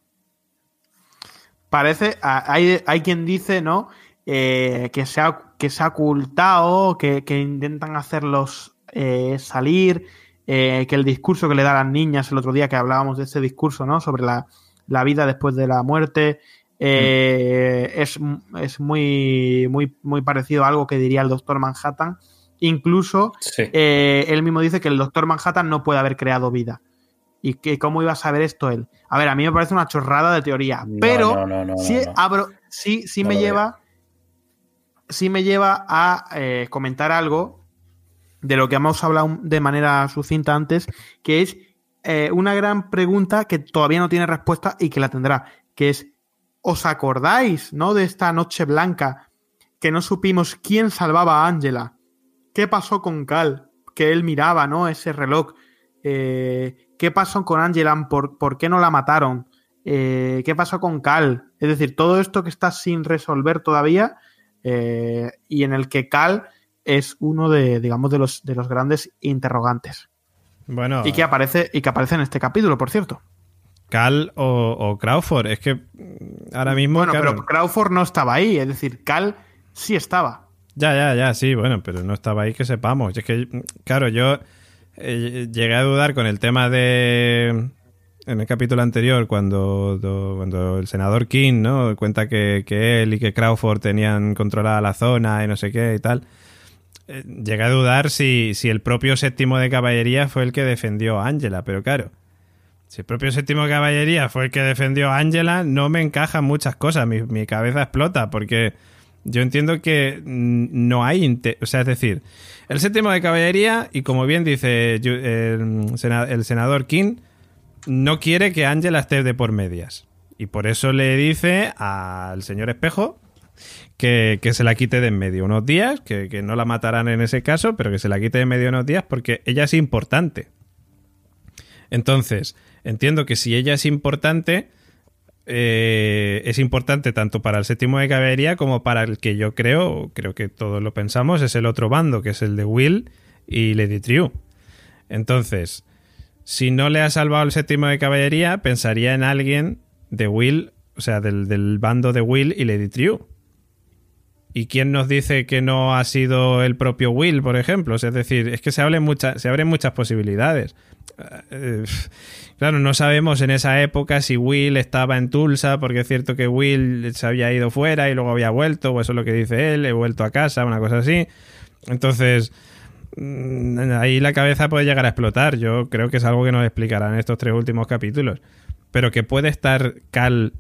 Parece, hay, hay quien dice, ¿no? Eh, que, se ha, que se ha ocultado, que, intentan hacerlos eh, salir eh, que el discurso que le da a las niñas el otro día que hablábamos de ese discurso, ¿no? Sobre la, vida después de la muerte. Eh, es, muy, muy, muy parecido a algo que diría el doctor Manhattan. Incluso eh, él mismo dice que el doctor Manhattan no puede haber creado vida. ¿Y que cómo iba a saber esto él? A ver, a mí me parece una chorrada de teoría, pero sí, abro, sí, sí me lleva, sí me lleva a comentar algo de lo que hemos hablado de manera sucinta antes, que es eh, una gran pregunta que todavía no tiene respuesta y que la tendrá, que es, ¿os acordáis, no, de esta noche blanca que no supimos quién salvaba a Angela? ¿Qué pasó con Cal? Que él miraba, ¿no? Ese reloj. Eh, ¿Qué pasó con Angela? ¿Por, ¿Por, qué no la mataron? Eh, ¿Qué pasó con Cal? Es decir, todo esto que está sin resolver todavía y en el que Cal es uno de, digamos, de los, de los grandes interrogantes. Bueno. Y que aparece, y que aparece en este capítulo, por cierto. Cal o, Crawford. Es que ahora mismo. Bueno, pero Crawford no estaba ahí. Es decir, Cal sí estaba. Ya, ya, ya, sí, bueno, pero no estaba ahí que sepamos. Es que, claro, yo eh, llegué a dudar con el tema de. En el capítulo anterior, cuando, cuando el senador King, ¿no? Cuenta que, que él y que Crawford tenían controlada la zona y no sé qué y tal eh, llega a dudar si, si, el propio séptimo de caballería fue el que defendió a Ángela, pero claro, si el propio séptimo de caballería fue el que defendió a Ángela, no me encajan muchas cosas, mi, cabeza explota, porque yo entiendo que no hay, o sea, es decir, el séptimo de caballería, y como bien dice el, senador King, no quiere que Ángela esté de por medias. Y por eso le dice al señor Espejo que, se la quite de en medio unos días, que, no la matarán en ese caso, pero que se la quite de en medio unos días porque ella es importante. Entonces, entiendo que si ella es importante, eh, es importante tanto para el séptimo de caballería como para el que yo creo, creo que todos lo pensamos, es el otro bando, que es el de Will y Lady Triu. Entonces, si no le ha salvado el séptimo de caballería, pensaría en alguien de Will, o sea, del, del bando de Will y Lady Triu ¿Y quién nos dice que no ha sido el propio Will, por ejemplo? Es decir, es que se, muchas se abren muchas posibilidades. Eh, claro, no sabemos en esa época si Will estaba en Tulsa, porque es cierto que Will se había ido fuera y luego había vuelto, o eso es lo que dice él, he vuelto a casa, una cosa así. Entonces, mm, ahí la cabeza puede llegar a explotar. Yo creo que es algo que nos explicarán estos tres últimos capítulos. Pero que puede estar Cal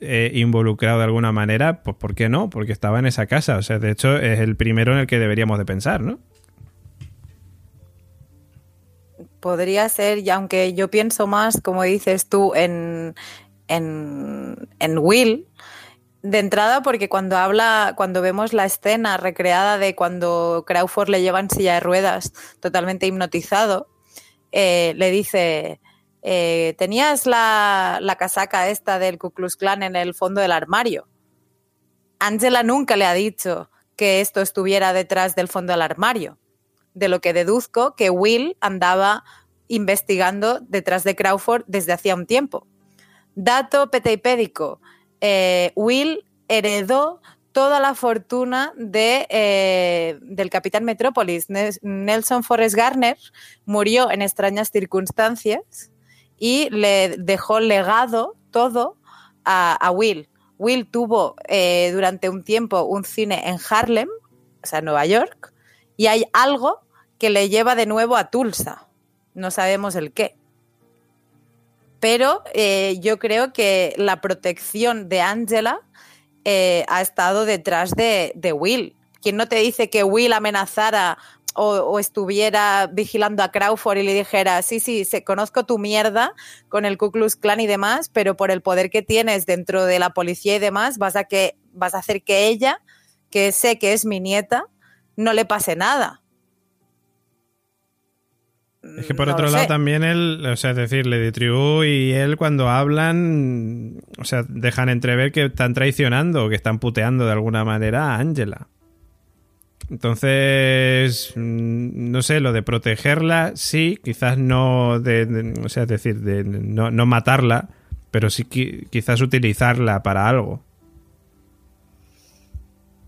eh, involucrado de alguna manera, pues ¿por qué no? Porque estaba en esa casa. O sea, de hecho, es el primero en el que deberíamos de pensar, ¿no? Podría ser, y aunque yo pienso más, como dices tú, en, en, en Will, de entrada, porque cuando habla, cuando vemos la escena recreada de cuando Crawford le lleva en silla de ruedas, totalmente hipnotizado, eh, le dice, eh, tenías la, casaca esta del Ku Klux Klan en el fondo del armario. Angela nunca le ha dicho que esto estuviera detrás del fondo del armario, de lo que deduzco que Will andaba investigando detrás de Crawford desde hacía un tiempo. Dato peteipédico, eh, Will heredó toda la fortuna de, eh, del capitán Metrópolis. Nelson Forrest Garner murió en extrañas circunstancias y le dejó legado todo a, Will. Will tuvo eh, durante un tiempo un cine en Harlem, o sea, Nueva York, y hay algo que le lleva de nuevo a Tulsa. No sabemos el qué. Pero eh, yo creo que la protección de Angela eh, ha estado detrás de, de Will. ¿Quién no te dice que Will amenazara o, o, estuviera vigilando a Crawford y le dijera, sí, sí, se, conozco tu mierda con el Ku Klux Klan y demás, pero por el poder que tienes dentro de la policía y demás, vas a, que, vas a hacer que ella, que sé que es mi nieta, no le pase nada. Es que por no otro lado sé. también él, o sea, es decir, Lady Tribu y él cuando hablan, o sea, dejan entrever que están traicionando, que están puteando de alguna manera a Angela. Entonces, mm, no sé, lo de protegerla, sí, quizás no, de, o sea, es decir, de no, no matarla, pero sí qui quizás utilizarla para algo.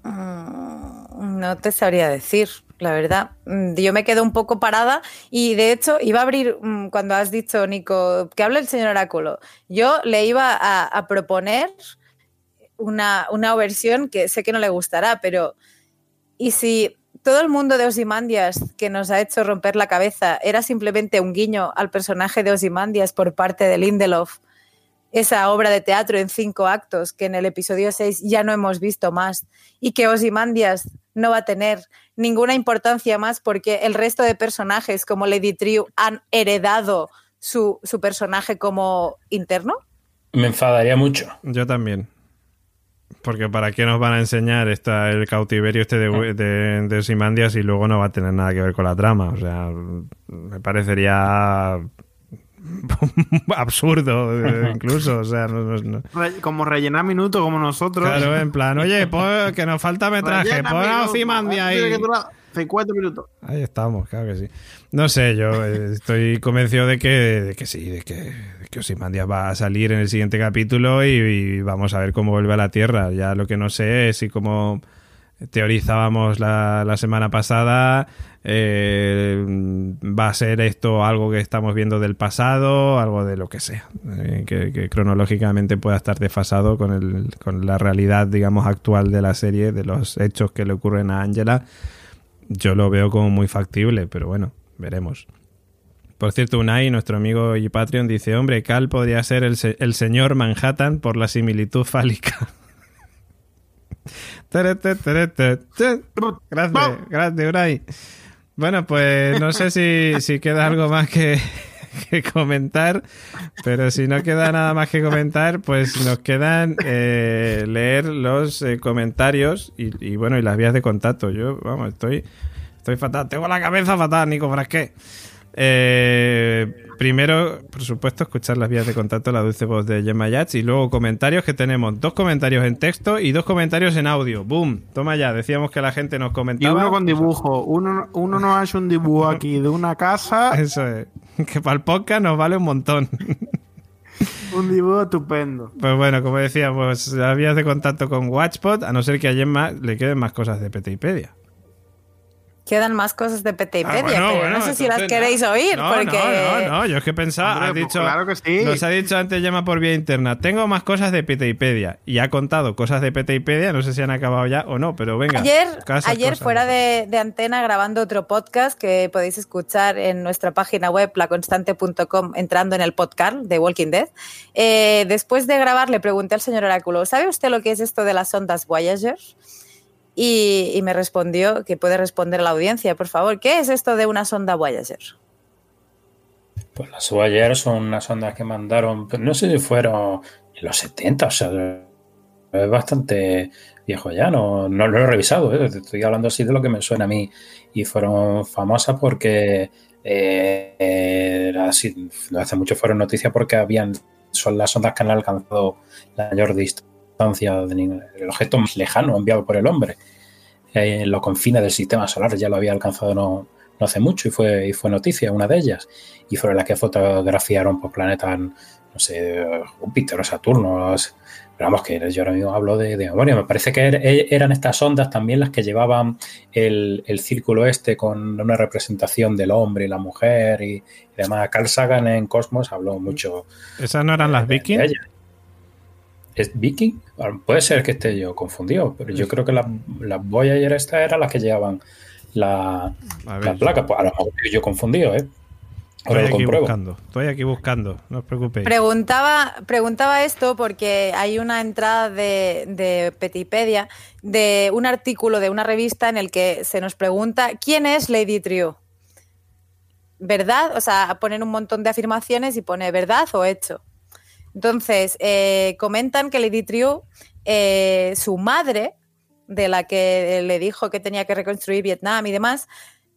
Mm, no te sabría decir, la verdad. Mm, Yo me quedo un poco parada y de hecho iba a abrir, cuando has dicho, Nico, que hable el señor Oráculo, yo le iba a, a proponer una, una versión que sé que no le gustará, pero y si todo el mundo de Osimandias que nos ha hecho romper la cabeza era simplemente un guiño al personaje de Osimandias por parte de Lindelof, esa obra de teatro en cinco actos que en el episodio 6 ya no hemos visto más y que Osimandias no va a tener ninguna importancia más porque el resto de personajes como Lady Triu han heredado su, su personaje como interno? Me enfadaría mucho. Yo también. Porque para qué nos van a enseñar esta, el cautiverio este de, de, de Simandias y luego no va a tener nada que ver con la trama. O sea, me parecería absurdo incluso, o sea, no, no, como rellenar minutos como nosotros. Claro, en plan, oye, pues, que nos falta metraje, pon a Ocimandia ahí. 50 minutos. Ahí estamos, claro que sí. No sé, yo estoy convencido de que, de que sí, de que, que Osimandias va a salir en el siguiente capítulo y, vamos a ver cómo vuelve a la Tierra. Ya lo que no sé es si como teorizábamos la, semana pasada, eh, va a ser esto algo que estamos viendo del pasado, algo de lo que sea, eh, que, cronológicamente pueda estar desfasado con, con la realidad, digamos, actual de la serie, de los hechos que le ocurren a Angela. Yo lo veo como muy factible, pero bueno, veremos. Por cierto, Unai, nuestro amigo y Patreon, dice, hombre, Cal podría ser el, se el señor Manhattan por la similitud fálica. Gracias, gracias, Unai. Bueno, pues no sé si, si queda algo más que, que, comentar, pero si no queda nada más que comentar, pues nos quedan eh, leer los eh, comentarios y, y, bueno, y las vías de contacto. Yo, vamos, estoy, estoy fatal. Tengo la cabeza fatal, Nico Frasqué. Eh, primero, por supuesto, escuchar las vías de contacto, la dulce voz de Gemma Yats, y luego comentarios que tenemos dos comentarios en texto y dos comentarios en audio. ¡Boom! Toma ya, decíamos que la gente nos comentaba. Y uno con dibujo. Uno, uno nos ha hecho un dibujo aquí de una casa. Eso es. Que para el podcast nos vale un montón. Un dibujo estupendo. Pues bueno, como decía, pues habías de contacto con Watchpot, a no ser que a Gemma le queden más cosas de Petipedia. Quedan más cosas de Petipedia, Ah, bueno, pero bueno, no sé si las queréis no. oír, No, porque... no, no, no, yo es que pensaba, Hombre, ha pues dicho, claro que sí. nos ha dicho antes Gemma por vía interna, tengo más cosas de Petipedia y ha contado cosas de Petipedia, no sé si han acabado ya o no, pero venga. Ayer, casas, ayer cosas. fuera de, de antena grabando otro podcast que podéis escuchar en nuestra página web laconstante.com entrando en el podcast de Walking Dead. eh, después de grabar le pregunté al señor Oráculo, ¿sabe usted lo que es esto de las ondas Voyager? Y, me respondió que puede responder la audiencia, por favor. ¿Qué es esto de una sonda Voyager? Pues las Voyager son unas ondas que mandaron, pues no sé si fueron en los 70, o sea, es bastante viejo ya, no, no lo he revisado, ¿eh? estoy hablando así de lo que me suena a mí. Y fueron famosas porque eh, hace mucho fueron noticias porque habían, son las ondas que han alcanzado la mayor distancia del objeto más lejano enviado por el hombre. Eh, en los confines del sistema solar ya lo había alcanzado no, no hace mucho y fue, y fue noticia, una de ellas. Y fueron las que fotografiaron por planetas, no sé, Júpiter o Saturno. Pero vamos, que yo ahora mismo hablo de, de memoria. Me parece que er, eran estas ondas también las que llevaban el, el, círculo este con una representación del hombre y la mujer y, y demás. Carl Sagan en Cosmos habló mucho. ¿Esas no eran las Vikings? ¿Es Viking? Puede ser que esté yo confundido, pero yo creo que las la Voyager estas eran las que llevaban la, la placa. Pues a lo mejor yo confundido, ¿eh? Ahora estoy aquí buscando, estoy aquí buscando, no os preocupéis. Preguntaba, preguntaba esto porque hay una entrada de, de Petipedia de un artículo de una revista en el que se nos pregunta quién es Lady Trio. ¿Verdad? O sea, ponen un montón de afirmaciones y pone verdad o hecho. Entonces, eh, comentan que Lady Trio, eh, su madre, de la que le dijo que tenía que reconstruir Vietnam y demás,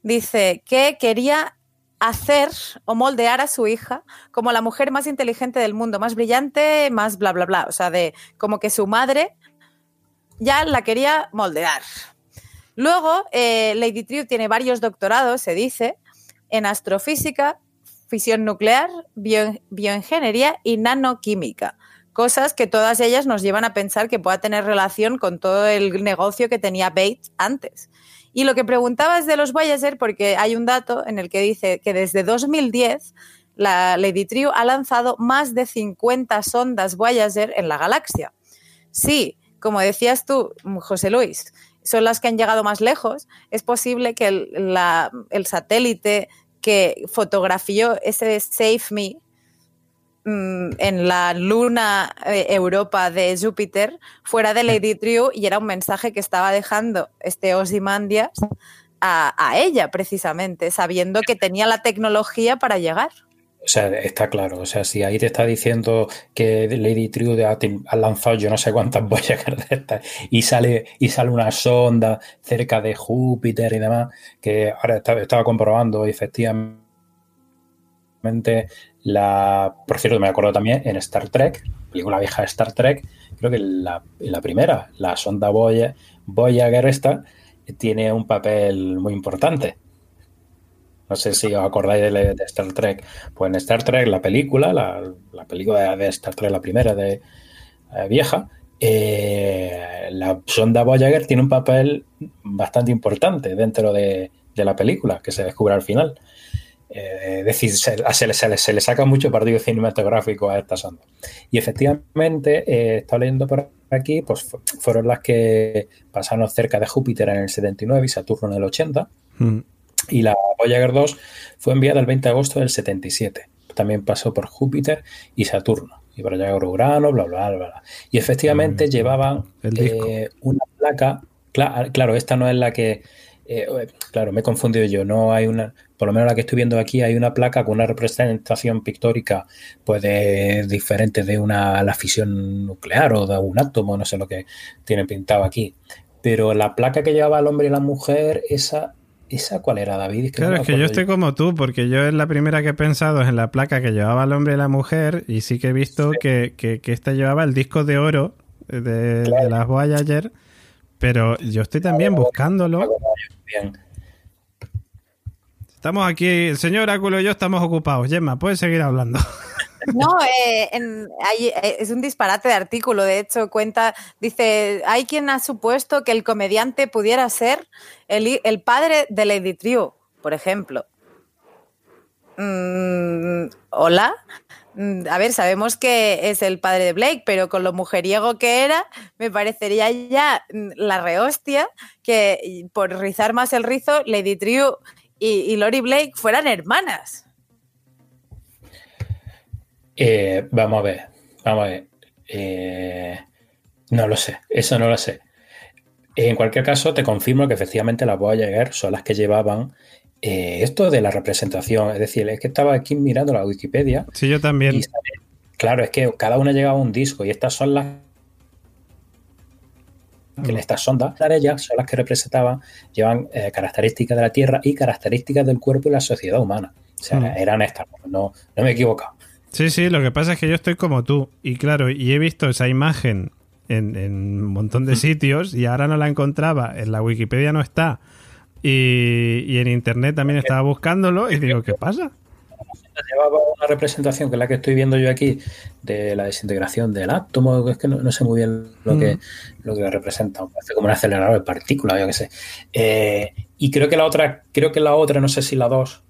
dice que quería hacer o moldear a su hija como la mujer más inteligente del mundo, más brillante, más bla, bla, bla. O sea, de como que su madre ya la quería moldear. Luego, eh, Lady Trio tiene varios doctorados, se dice, en astrofísica, fisión nuclear, bio, bioingeniería y nanoquímica. Cosas que todas ellas nos llevan a pensar que pueda tener relación con todo el negocio que tenía Bates antes. Y lo que preguntaba es de los Voyager, porque hay un dato en el que dice que desde 2010 la Lady Trio ha lanzado más de 50 sondas Voyager en la galaxia. Sí, como decías tú, José Luis, son las que han llegado más lejos. Es posible que el satélite que fotografió ese Save Me mmm, en la luna eh, Europa de Júpiter fuera de Lady Trio y era un mensaje que estaba dejando este Ozymandias a, a, ella precisamente, sabiendo que tenía la tecnología para llegar. O sea, está claro. O sea, si ahí te está diciendo que Lady Trio ha, ha lanzado yo no sé cuántas de estas y sale, y sale una sonda cerca de Júpiter y demás, que ahora estaba, estaba comprobando efectivamente la. Por cierto, me acuerdo también en Star Trek, película vieja de Star Trek, creo que la, la primera, la sonda Voyager, Voyager esta, tiene un papel muy importante. No sé si os acordáis de, Star Trek. Pues en Star Trek, la película, la, la película de Star Trek, la primera de eh, vieja, eh, la sonda Voyager tiene un papel bastante importante dentro de, la película, que se descubre al final. Eh, es decir, se, se, le saca mucho partido cinematográfico a esta sonda. Y efectivamente, eh, está leyendo por aquí, pues fueron las que pasaron cerca de Júpiter en el 79 y Saturno en el 80. Mm. Y la Voyager 2 fue enviada el 20 de agosto del 77. También pasó por Júpiter y Saturno. Y por allá Urano, bla, bla, bla, bla. Y efectivamente mm, llevaban eh, una placa. Claro, claro, esta no es la que. Eh, claro, me he confundido yo. No hay una. Por lo menos la que estoy viendo aquí, hay una placa con una representación pictórica, pues de, diferente de una la fisión nuclear o de un átomo, no sé lo que tiene pintado aquí. Pero la placa que llevaba el hombre y la mujer, esa ¿Esa cuál era, David? Es que claro, no es que yo estoy como tú, porque yo es la primera que he pensado es en la placa que llevaba el hombre y la mujer, y sí que he visto sí. que, que, que, esta llevaba el disco de oro de, claro. de las Voyager, pero yo estoy también claro, buscándolo. Bien. Estamos aquí, el señor Áculo y yo estamos ocupados. Gemma, puedes seguir hablando. No, eh, hay- eh, es un disparate de artículo. De hecho, cuenta, dice, hay quien ha supuesto que el comediante pudiera ser el, padre de Lady Triu, por ejemplo. Mm, Hola. Mm, A ver, sabemos que es el padre de Blake, pero con lo mujeriego que era, me parecería ya mm, la rehostia que por rizar más el rizo, Lady Triu y, y Lori Blake fueran hermanas. Eh, vamos a ver, vamos a ver. Eh, no lo sé, eso no lo sé. En cualquier caso, te confirmo que efectivamente las Voyager son las que llevaban eh, esto de la representación. Es decir, es que estaba aquí mirando la Wikipedia Sí, yo también. y claro, es que cada una llevaba un disco y estas son las que en estas sondas, ellas son las que representaban, llevan eh, características de la Tierra y características del cuerpo y la sociedad humana. O sea, Mm. eran estas, no, no me he equivocado. Sí, sí, lo que pasa es que yo estoy como tú. Y claro, y he visto esa imagen en, en un montón de sitios y ahora no la encontraba. En la Wikipedia no está. Y, y en internet también estaba buscándolo y digo, ¿qué pasa? llevaba una representación que es la que estoy viendo yo aquí de la desintegración del átomo, es que no, no sé muy bien lo que, lo que representa, parece como un acelerador de partículas, yo qué sé. Eh, y creo que la otra, creo que la otra, no sé si la 2,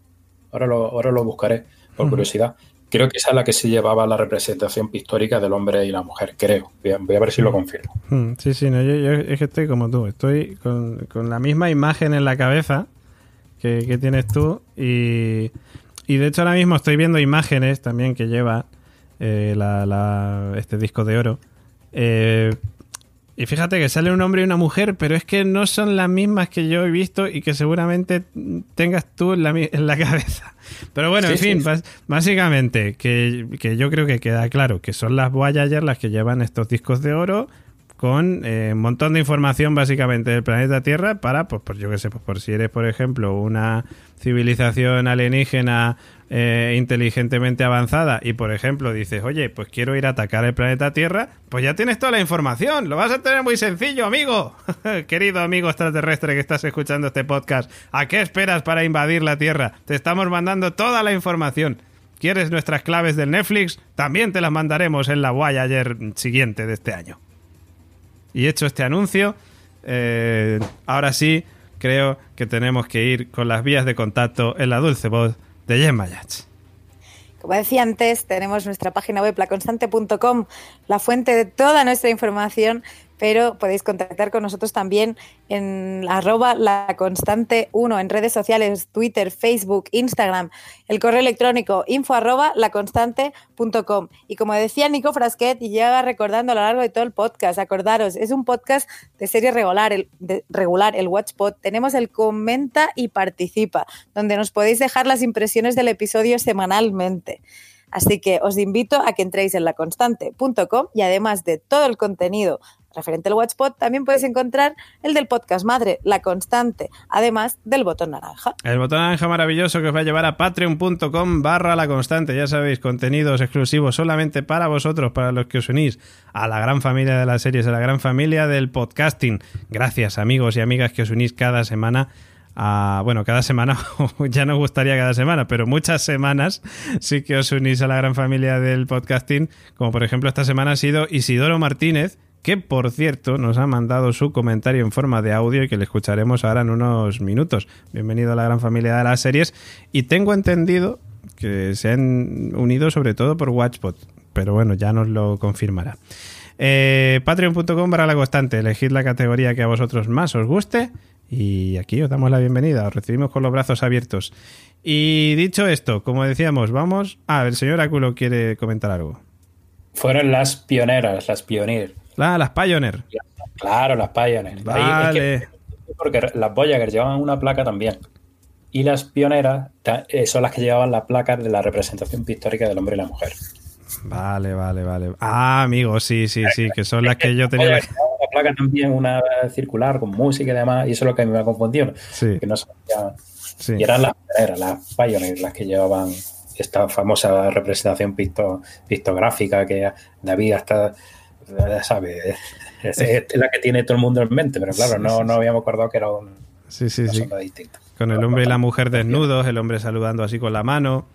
ahora lo, ahora lo buscaré por Ujú. curiosidad. Creo que esa es la que sí llevaba la representación pictórica del hombre y la mujer, creo. Voy a, voy a ver si lo confirmo. Hmm, Sí, sí, no, yo, yo es que estoy como tú. Estoy con, con la misma imagen en la cabeza que, que tienes tú. Y, y de hecho ahora mismo estoy viendo imágenes también que lleva eh, la- la- este disco de oro. Eh, y fíjate que sale un hombre y una mujer, pero es que no son las mismas que yo he visto y que seguramente tengas tú en la, en la cabeza. Pero bueno, Sí, en fin, sí. básicamente, que, que yo creo que queda claro que son las Voyager las que llevan estos discos de oro con eh, un montón de información básicamente del planeta Tierra para, pues, por yo que sé, pues por si eres, por ejemplo, una civilización alienígena eh, inteligentemente avanzada y, por ejemplo, dices, oye, pues quiero ir a atacar el planeta Tierra, pues ya tienes toda la información, lo vas a tener muy sencillo, amigo. Querido amigo extraterrestre que estás escuchando este podcast, ¿a qué esperas para invadir la Tierra? Te estamos mandando toda la información. ¿Quieres nuestras claves del Netflix? También te las mandaremos en la Voyager siguiente de este año. Y hecho este anuncio, eh, ahora sí creo que tenemos que ir con las vías de contacto en la dulce voz de Gemma. Como decía antes, tenemos nuestra página web laconstante.com, la fuente de toda nuestra información, pero podéis contactar con nosotros también en arroba laconstante1 en redes sociales, Twitter, Facebook, Instagram, el correo electrónico info arroba laconstante.com. Y como decía Nico Frasquet, y lleva recordando a lo largo de todo el podcast, acordaros, es un podcast de serie regular, el, de, regular, el. Tenemos el comenta y participa, donde nos podéis dejar las impresiones del episodio semanalmente. Así que os invito a que entréis en laconstante.com y además de todo el contenido referente al Watchpot, también puedes encontrar el del podcast madre, La Constante, además del botón naranja. El botón naranja maravilloso que os va a llevar a patreon.com barra la constante. Ya sabéis, contenidos exclusivos solamente para vosotros, para los que os unís a la gran familia de las series, a la gran familia del podcasting. Gracias amigos y amigas que os unís cada semana. A, bueno, cada semana, ya nos gustaría cada semana, pero muchas semanas sí que os unís a la gran familia del podcasting, como por ejemplo esta semana ha sido Isidoro Martínez, que por cierto nos ha mandado su comentario en forma de audio y que le escucharemos ahora en unos minutos. Bienvenido a la gran familia de las series y tengo entendido que se han unido sobre todo por Watchpot, pero bueno, ya nos lo confirmará. Eh, Patreon.com para la constante, elegid la categoría que a vosotros más os guste y aquí os damos la bienvenida, os recibimos con los brazos abiertos. Y dicho esto, como decíamos, vamos... Ah, el señor Aculo quiere comentar algo. Fueron las pioneras, las pioneer. Ah, las Pioneer. Claro, las Pioneer. Vale. Es que, porque las Voyager llevaban una placa también. Y las pioneras eh, son las que llevaban la placa de la representación pictórica del hombre y la mujer. Vale, vale, vale. Ah, amigo, sí, sí, sí, que son las que yo tenía. La... la placa también, una circular con música y demás, y eso es lo que me ha confundido. Sí. Que no sabía. Sí. Y eran las pioneras, las Pioneer, las que llevaban esta famosa representación picto, pictográfica que David hasta sabe es, es, la que tiene todo el mundo en mente pero claro no, no habíamos acordado que era un, sí, sí, sí. distinta con el hombre y la mujer desnudos el hombre saludando así con la mano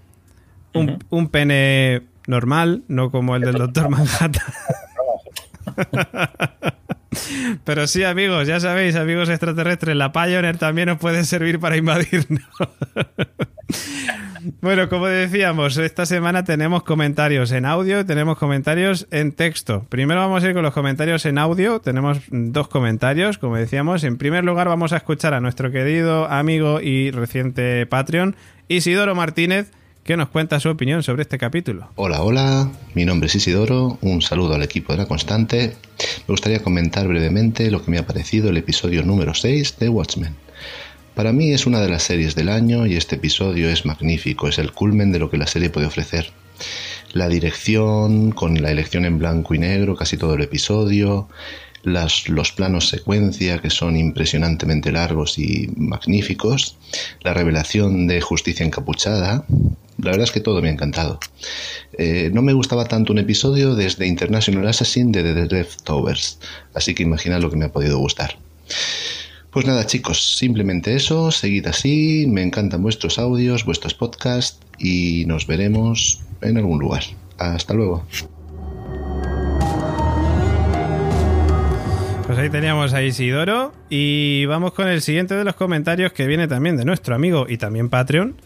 un, uh -huh. un pene normal, no como el del Doctor Manhattan. Pero sí, amigos, ya sabéis, amigos extraterrestres, la Pioneer también os puede servir para invadirnos. Bueno, como decíamos, esta semana tenemos comentarios en audio, tenemos comentarios en texto. Primero vamos a ir con los comentarios en audio. Tenemos dos comentarios, como decíamos. En primer lugar, vamos a escuchar a nuestro querido amigo y reciente Patreon, Isidoro Martínez que nos cuenta su opinión sobre este capítulo. Hola, hola, mi nombre es Isidoro, un saludo al equipo de La Constante. Me gustaría comentar brevemente lo que me ha parecido el episodio número 6 de Watchmen. Para mí es una de las series del año y este episodio es magnífico, es el culmen de lo que la serie puede ofrecer. La dirección, con la elección en blanco y negro casi todo el episodio, las, los planos secuencia que son impresionantemente largos y magníficos, la revelación de justicia encapuchada, la verdad es que todo me ha encantado. Eh, no me gustaba tanto un episodio desde International Assassin de The Death Towers, así que imagina lo que me ha podido gustar. Pues nada chicos, simplemente eso, seguid así, me encantan vuestros audios, vuestros podcasts y nos veremos en algún lugar. Hasta luego. Pues ahí teníamos a Isidoro y vamos con el siguiente de los comentarios que viene también de nuestro amigo y también Patreon,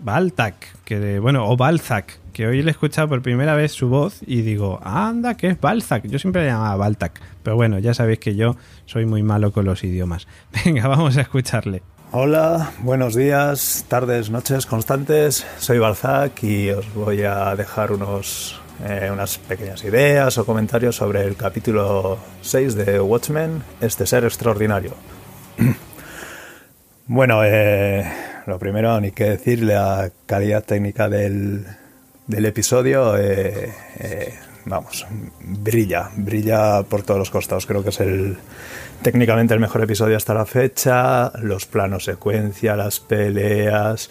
Baltac, que bueno, o Balzac, que hoy le he escuchado por primera vez su voz y digo, anda, que es Balzac. Yo siempre le llamaba Baltac, pero bueno, ya sabéis que yo soy muy malo con los idiomas. Venga, vamos a escucharle. Hola, buenos días, tardes, noches constantes. Soy Balzac y os voy a dejar unos, eh, unas pequeñas ideas o comentarios sobre el capítulo 6 de Watchmen, este ser extraordinario. bueno, eh, lo primero, ni que decir la calidad técnica del, del episodio. Eh, eh, vamos, brilla, brilla por todos los costados. Creo que es el técnicamente el mejor episodio hasta la fecha. Los planos secuencia, las peleas,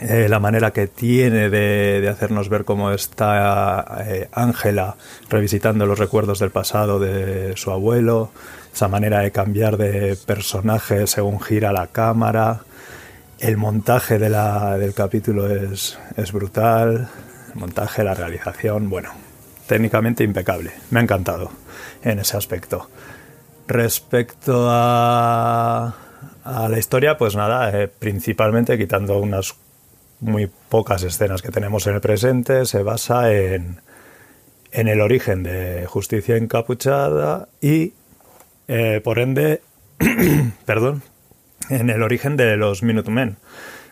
eh, la manera que tiene de, hacernos ver cómo está Ángela revisitando los recuerdos del pasado de su abuelo, esa manera de cambiar de personaje según gira la cámara, el montaje del capítulo es, es brutal. El montaje, la realización, bueno, técnicamente impecable. Me ha encantado en ese aspecto. Respecto a, la historia, pues nada, eh, principalmente quitando unas muy pocas escenas que tenemos en el presente, se basa en, en el origen de Justicia Encapuchada y, eh, por ende, perdón, en el origen de los Minutemen,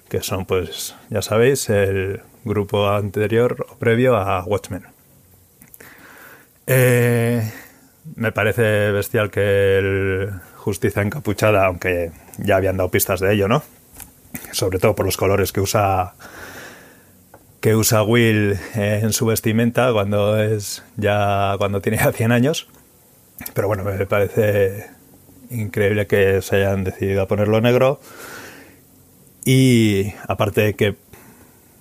que son, pues, ya sabéis, el grupo anterior o previo a Watchmen. Eh, me parece bestial que el Justicia Encapuchada, aunque ya habían dado pistas de ello, ¿no? Sobre todo por los colores que usa que usa Will en su vestimenta cuando es ya cuando tiene ya 100 años. Pero bueno, me parece increíble que se hayan decidido a ponerlo negro. Y aparte de que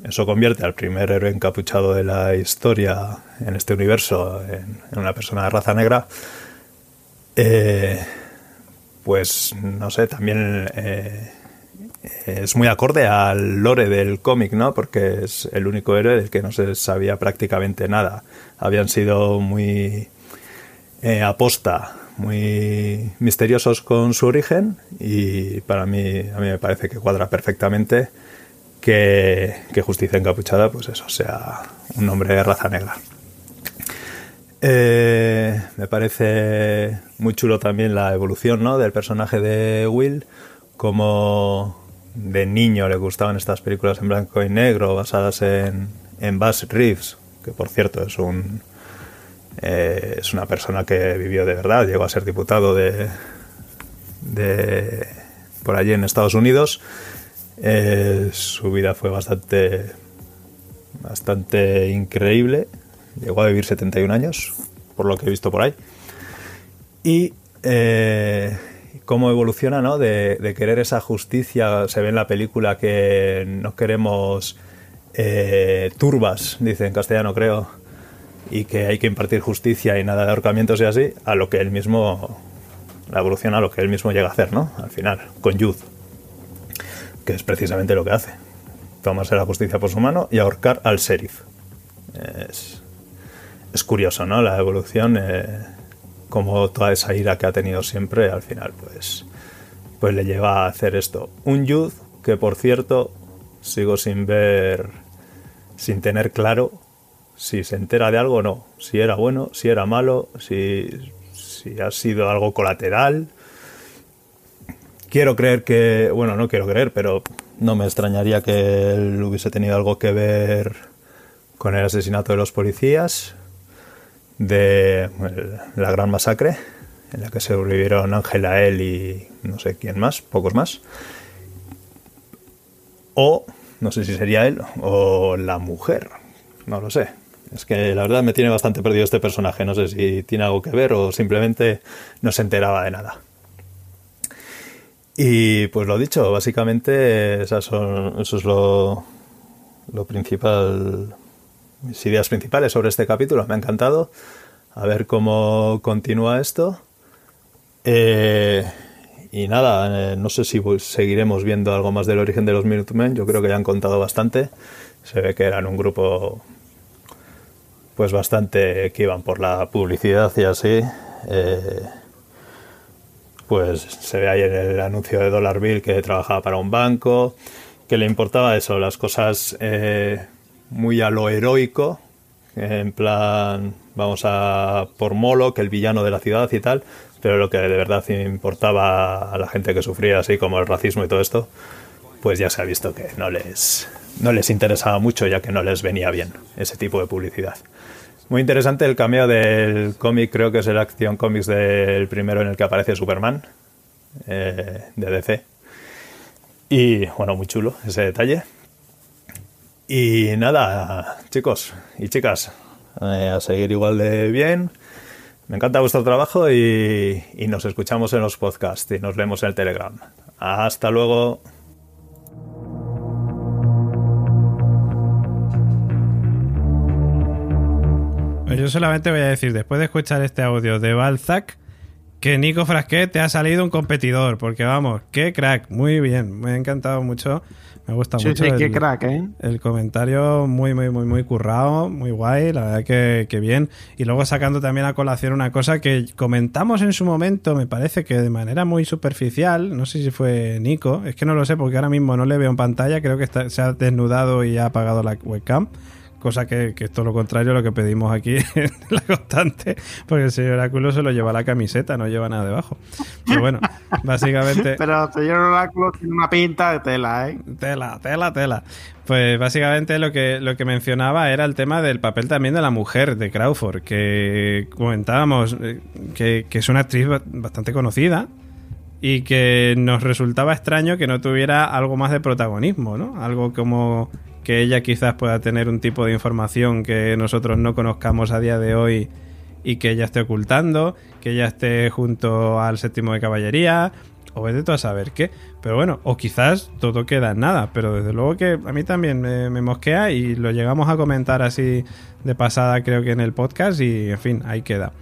eso convierte al primer héroe encapuchado de la historia en este universo en, una persona de raza negra, eh, pues no sé, también eh, es muy acorde al lore del cómic, ¿no? Porque es el único héroe del que no se sabía prácticamente nada. Habían sido muy eh, aposta muy misteriosos con su origen y para mí, a mí me parece que cuadra perfectamente que, Justicia Encapuchada, pues eso, sea un nombre de raza negra. Eh, me parece muy chulo también la evolución ¿no? del personaje de Will, como de niño le gustaban estas películas en blanco y negro basadas en, en Buzz Reeves, que por cierto es un, eh, es una persona que vivió de verdad, llegó a ser diputado de, de por allí en Estados Unidos. Eh, su vida fue bastante, bastante increíble. Llegó a vivir 71 años, por lo que he visto por ahí. Y eh, cómo evoluciona, ¿no? De, querer esa justicia. Se ve en la película que no queremos turbas, dice en castellano, creo y que hay que impartir justicia y nada de ahorcamientos y así, a lo que él mismo, la evolución a lo que él mismo llega a hacer, ¿no? Al final, con Youth, que es precisamente lo que hace. Tomarse la justicia por su mano y ahorcar al sheriff. Es, es curioso, ¿no? La evolución, eh, como toda esa ira que ha tenido siempre, al final, pues, pues le lleva a hacer esto. Un youth que, por cierto, sigo sin ver, sin tener claro si se entera de algo o no. Si era bueno, si era malo, si, si ha sido algo colateral. Quiero creer que, bueno, no quiero creer, pero no me extrañaría que él hubiese tenido algo que ver con el asesinato de los policías, de la gran masacre, en la que sobrevivieron Ángela, él y no sé quién más, pocos más. O, no sé si sería él, o la mujer, no lo sé. Es que la verdad me tiene bastante perdido este personaje, no sé si tiene algo que ver o simplemente no se enteraba de nada. Y pues lo dicho, básicamente esas son, eso es lo, lo principal, mis ideas principales sobre este capítulo. Me ha encantado. A ver cómo continúa esto. Eh, y nada, eh, no sé si seguiremos viendo algo más del origen de los Minutemen. Yo creo que ya han contado bastante. Se ve que eran un grupo pues bastante que iban por la publicidad y así. Eh, pues se ve ahí en el anuncio de Dollar Bill que trabajaba para un banco, que le importaba eso, las cosas eh, muy a lo heroico, en plan, vamos a por Molo, que el villano de la ciudad y tal, pero lo que de verdad importaba a la gente que sufría así como el racismo y todo esto, pues ya se ha visto que no les, no les interesaba mucho ya que no les venía bien ese tipo de publicidad. Muy interesante el cameo del cómic, creo que es el Action Comics del primero en el que aparece Superman, eh, de DC. Y bueno, muy chulo ese detalle. Y nada, chicos y chicas, eh, a seguir igual de bien. Me encanta vuestro trabajo y, y nos escuchamos en los podcasts y nos vemos en el Telegram. Hasta luego. Pues yo solamente voy a decir, después de escuchar este audio de Balzac, que Nico Frasquet te ha salido un competidor, porque vamos, qué crack, muy bien, me ha encantado mucho, me gusta mucho. Sí, el, qué crack, ¿eh? El comentario muy, muy, muy, muy currado, muy guay, la verdad que, que, bien. Y luego sacando también a colación una cosa que comentamos en su momento, me parece que de manera muy superficial, no sé si fue Nico, es que no lo sé porque ahora mismo no le veo en pantalla, creo que se ha desnudado y ha apagado la webcam cosa que, que, es todo lo contrario a lo que pedimos aquí en la constante, porque el señor Oráculo se lo lleva la camiseta, no lleva nada debajo. Pero bueno, básicamente... Pero el señor Oráculo tiene una pinta de tela, ¿eh? Tela, tela, tela. Pues básicamente lo que, lo que mencionaba era el tema del papel también de la mujer de Crawford, que comentábamos eh, que, que es una actriz bastante conocida, y que nos resultaba extraño que no tuviera algo más de protagonismo, ¿no? Algo como que ella quizás pueda tener un tipo de información que nosotros no conozcamos a día de hoy y que ella esté ocultando, que ella esté junto al séptimo de caballería, o vete tú a saber qué. Pero bueno, o quizás todo queda en nada, pero desde luego que a mí también me, me, mosquea y lo llegamos a comentar así de pasada creo que en el podcast y en fin, ahí queda.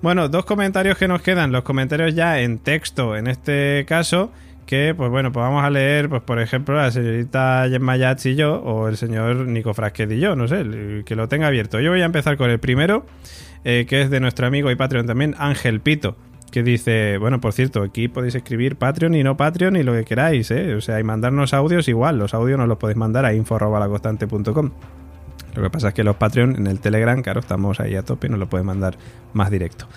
Bueno, dos comentarios que nos quedan, los comentarios ya en texto en este caso que, pues bueno, pues vamos a leer, pues por ejemplo, la señorita Gemma Yats y yo, o el señor Nico Frasquet y yo, no sé, que lo tenga abierto. Yo voy a empezar con el primero, eh, que es de nuestro amigo y Patreon también, Ángel Pito, que dice, bueno, por cierto, aquí podéis escribir Patreon y no Patreon y lo que queráis, ¿eh? O sea, y mandarnos audios igual, los audios nos los podéis mandar a info.lacostante.com. Lo que pasa es que los Patreon en el Telegram, claro, estamos ahí a tope nos lo pueden mandar más directo.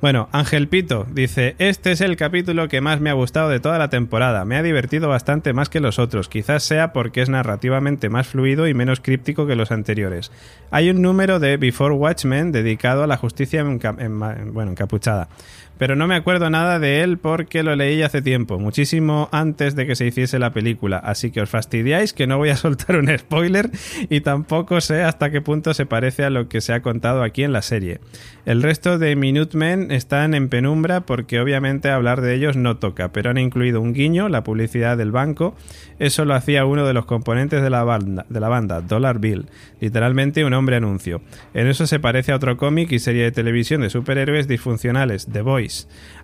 Bueno, Ángel Pito dice, este es el capítulo que más me ha gustado de toda la temporada. Me ha divertido bastante más que los otros. Quizás sea porque es narrativamente más fluido y menos críptico que los anteriores. Hay un número de Before Watchmen dedicado a la justicia en, bueno, encapuchada pero no me acuerdo nada de él porque lo leí hace tiempo, muchísimo antes de que se hiciese la película, así que os fastidiáis que no voy a soltar un spoiler y tampoco sé hasta qué punto se parece a lo que se ha contado aquí en la serie. El resto de Minutemen están en penumbra porque obviamente hablar de ellos no toca, pero han incluido un guiño, la publicidad del banco, eso lo hacía uno de los componentes de la banda, de la banda Dollar Bill, literalmente un hombre anuncio. En eso se parece a otro cómic y serie de televisión de superhéroes disfuncionales, The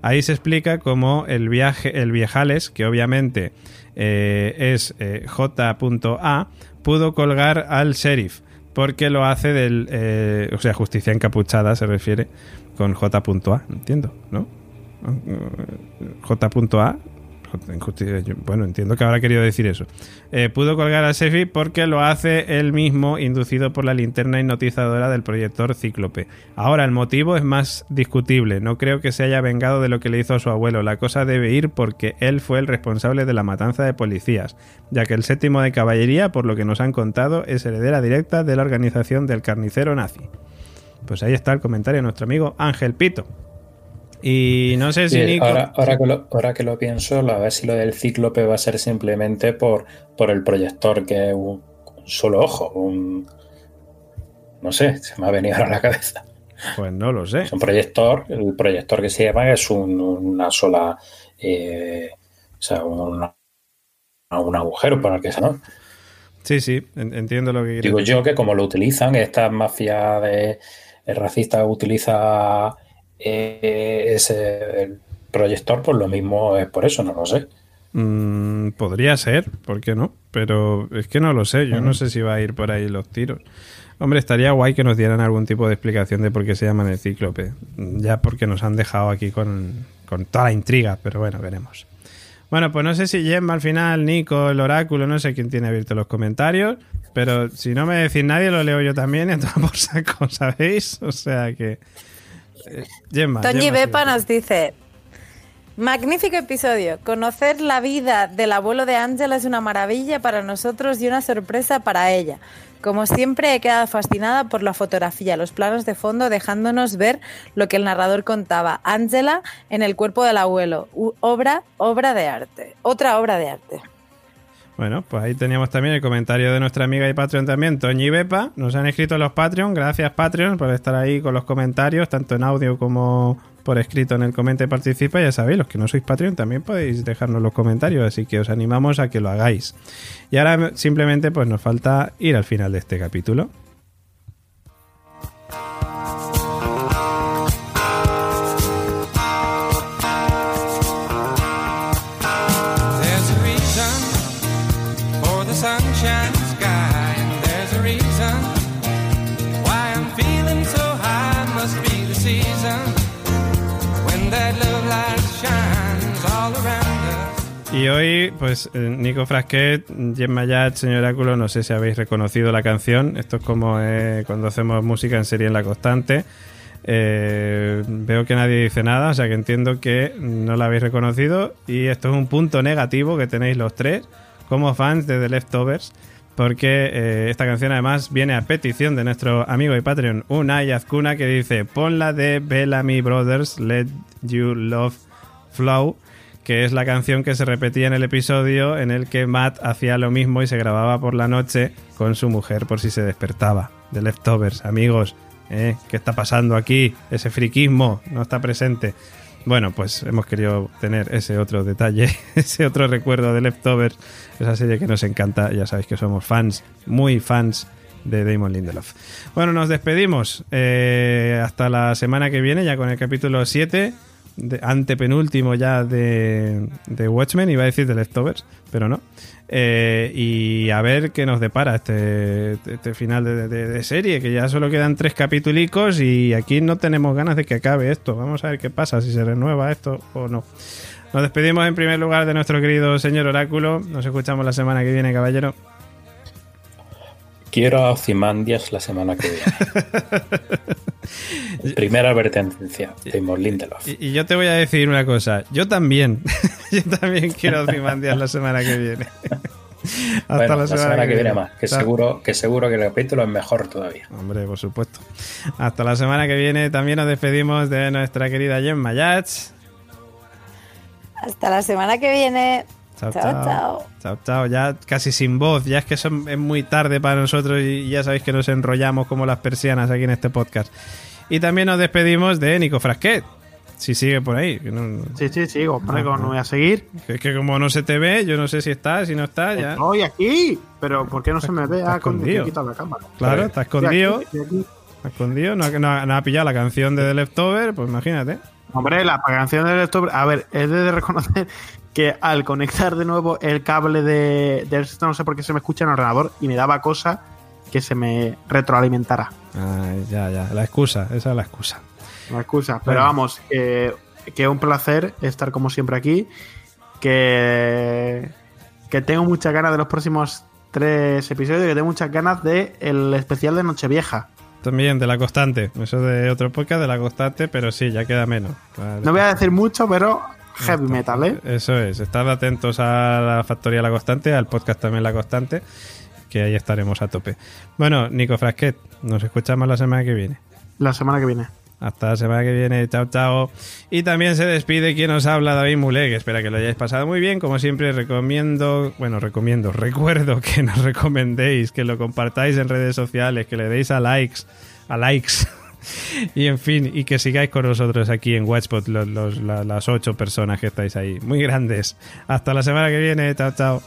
Ahí se explica cómo el viaje, el viejales, que obviamente eh, es eh, J.A, pudo colgar al sheriff. porque lo hace del. eh, o sea, justicia encapuchada se refiere con J.A, entiendo, ¿no? J.A. Bueno, entiendo que habrá querido decir eso. Eh, pudo colgar a Sefi porque lo hace él mismo, inducido por la linterna hipnotizadora del proyector Cíclope. Ahora, el motivo es más discutible. No creo que se haya vengado de lo que le hizo a su abuelo. La cosa debe ir porque él fue el responsable de la matanza de policías, ya que el séptimo de caballería, por lo que nos han contado, es heredera directa de la organización del carnicero nazi. Pues ahí está el comentario de nuestro amigo Ángel Pito. Y no sé si Sí, Nico... ahora, ahora que lo, ahora que lo pienso, a ver si lo del cíclope va a ser simplemente por, por el proyector, que es un, un solo ojo. Un, no sé, se me ha venido ahora a la cabeza. Pues no lo sé. Es un proyector, el proyector que se llama es un- una sola. eh, o sea, un, un agujero por el que se ¿no? Sí, sí, en- entiendo lo que Digo yo que como lo utilizan, esta mafia de racista utiliza eh, ese el proyector, pues lo mismo es por eso, no lo sé. Mm, podría ser, ¿por qué no? Pero es que no lo sé, yo no sé si va a ir por ahí los tiros. Hombre, estaría guay que nos dieran algún tipo de explicación de por qué se llaman el cíclope. Ya porque nos han dejado aquí con, con toda la intriga, pero bueno, veremos. Bueno, pues no sé si Gemma al final, Nico, el oráculo, no sé quién tiene abierto los comentarios, pero si no me decís nadie, lo leo yo también, entonces por saco, ¿sabéis? O sea que... eh, Gemma. Toñi Gemma, Bepa nos dice: Magnífico episodio. Conocer la vida del abuelo de Ángela es una maravilla para nosotros y una sorpresa para ella. Como siempre, he quedado fascinada por la fotografía, los planos de fondo, dejándonos ver lo que el narrador contaba. Ángela en el cuerpo del abuelo. U- obra, obra de arte. Otra obra de arte. Bueno, pues ahí teníamos también el comentario de nuestra amiga y Patreon también, Toñi Bepa. Nos han escrito los Patreon. Gracias, Patreon, por estar ahí con los comentarios, tanto en audio como por escrito en el comenta y participa. Ya sabéis, los que no sois Patreon también podéis dejarnos los comentarios, así que os animamos a que lo hagáis. Y ahora simplemente pues nos falta ir al final de este capítulo. Y hoy, pues eh, Nico Frasquet, Gemma Yat, señor Oráculo, no sé si habéis reconocido la canción. Esto es como eh, cuando hacemos música en serie en la constante. Eh, veo que nadie dice nada, o sea que entiendo que no la habéis reconocido. Y esto es un punto negativo que tenéis los tres como fans de The Leftovers. Porque esta canción además viene a petición de nuestro amigo y Patreon Unai Azcuna que dice ponla de Bellamy Brothers Let You Love Flow que es la canción que se repetía en el episodio en el que Matt hacía lo mismo y se grababa por la noche con su mujer por si se despertaba. De Leftovers, amigos, ¿eh? ¿qué está pasando aquí? Ese friquismo no está presente. Bueno, pues hemos querido tener ese otro detalle, ese otro recuerdo de Leftovers, esa serie que nos encanta. Ya sabéis que somos fans, muy fans de Damon Lindelof. Bueno, nos despedimos. eh, hasta la semana que viene, ya con el capítulo 7 de- antepenúltimo ya de, de Watchmen, iba a decir de Leftovers, pero no. Eh, y a ver qué nos depara este, este final de, de- serie, que ya solo quedan tres capítulos y aquí no tenemos ganas de que acabe esto. Vamos a ver qué pasa, si se renueva esto o no. Nos despedimos en primer lugar de nuestro querido señor Oráculo. Nos escuchamos la semana que viene, caballero. Quiero a Ozymandias la semana que viene. Primera advertencia de Lindelof. Y, y yo te voy a decir una cosa. Yo también. yo también quiero Ozymandias la semana que viene. Hasta Bueno, la semana, que viene más, que seguro, que seguro que el capítulo es mejor todavía. Hombre, por supuesto. Hasta la semana que viene también nos despedimos de nuestra querida Gemma Yats. Hasta la semana que viene. Chao, Chao, chao. chao. Chao, chao. Ya casi sin voz. Ya es que son- es muy tarde para nosotros y ya sabéis que nos enrollamos como las persianas aquí en este podcast. Y también nos despedimos de Nico Frasquet. Si sigue por ahí. que no- Sí, sí, sí, hombre, Ah, como no voy a seguir. es que como no se te ve, yo no sé si está, si no está, ya. Estoy aquí, pero ¿por qué no se me ve? Está Ah, escondido. quitado la cámara. Claro, está Estoy escondido. aquí, estoy aquí. Está escondido. No, ha- no no pillado la canción de The Leftover, pues imagínate. Hombre, la canción del lector. A ver, he de reconocer que al conectar de nuevo el cable de, de esto, no sé por qué se me escucha en el ordenador y me daba cosa que se me retroalimentara. Ay, ya, ya. La excusa, esa es la excusa. La excusa. Pero Bueno. vamos, que, que un placer estar como siempre aquí. Que, que tengo muchas ganas de los próximos tres episodios y que tengo muchas ganas de el especial de Nochevieja. También de la constante. Eso de otro podcast de la constante, pero sí, ya queda menos. Vale. No voy a decir mucho, pero heavy metal, ¿eh? Eso es, estad atentos a la Factoría La Constante, al podcast también La Constante, que ahí estaremos a tope. Bueno, Nico Frasquet, nos escuchamos la semana que viene. La semana que viene. Hasta la semana que viene, chao, chao. Y también se despide quien os habla, David Mulé, que espera que lo hayáis pasado muy bien. Como siempre, recomiendo, bueno, recomiendo, recuerdo que nos recomendéis, que lo compartáis en redes sociales, que le deis a likes, a likes. Y en fin, y que sigáis con nosotros aquí en Watchpot, los, los- la- las ocho personas que estáis ahí, muy grandes. Hasta la semana que viene, chao, chao.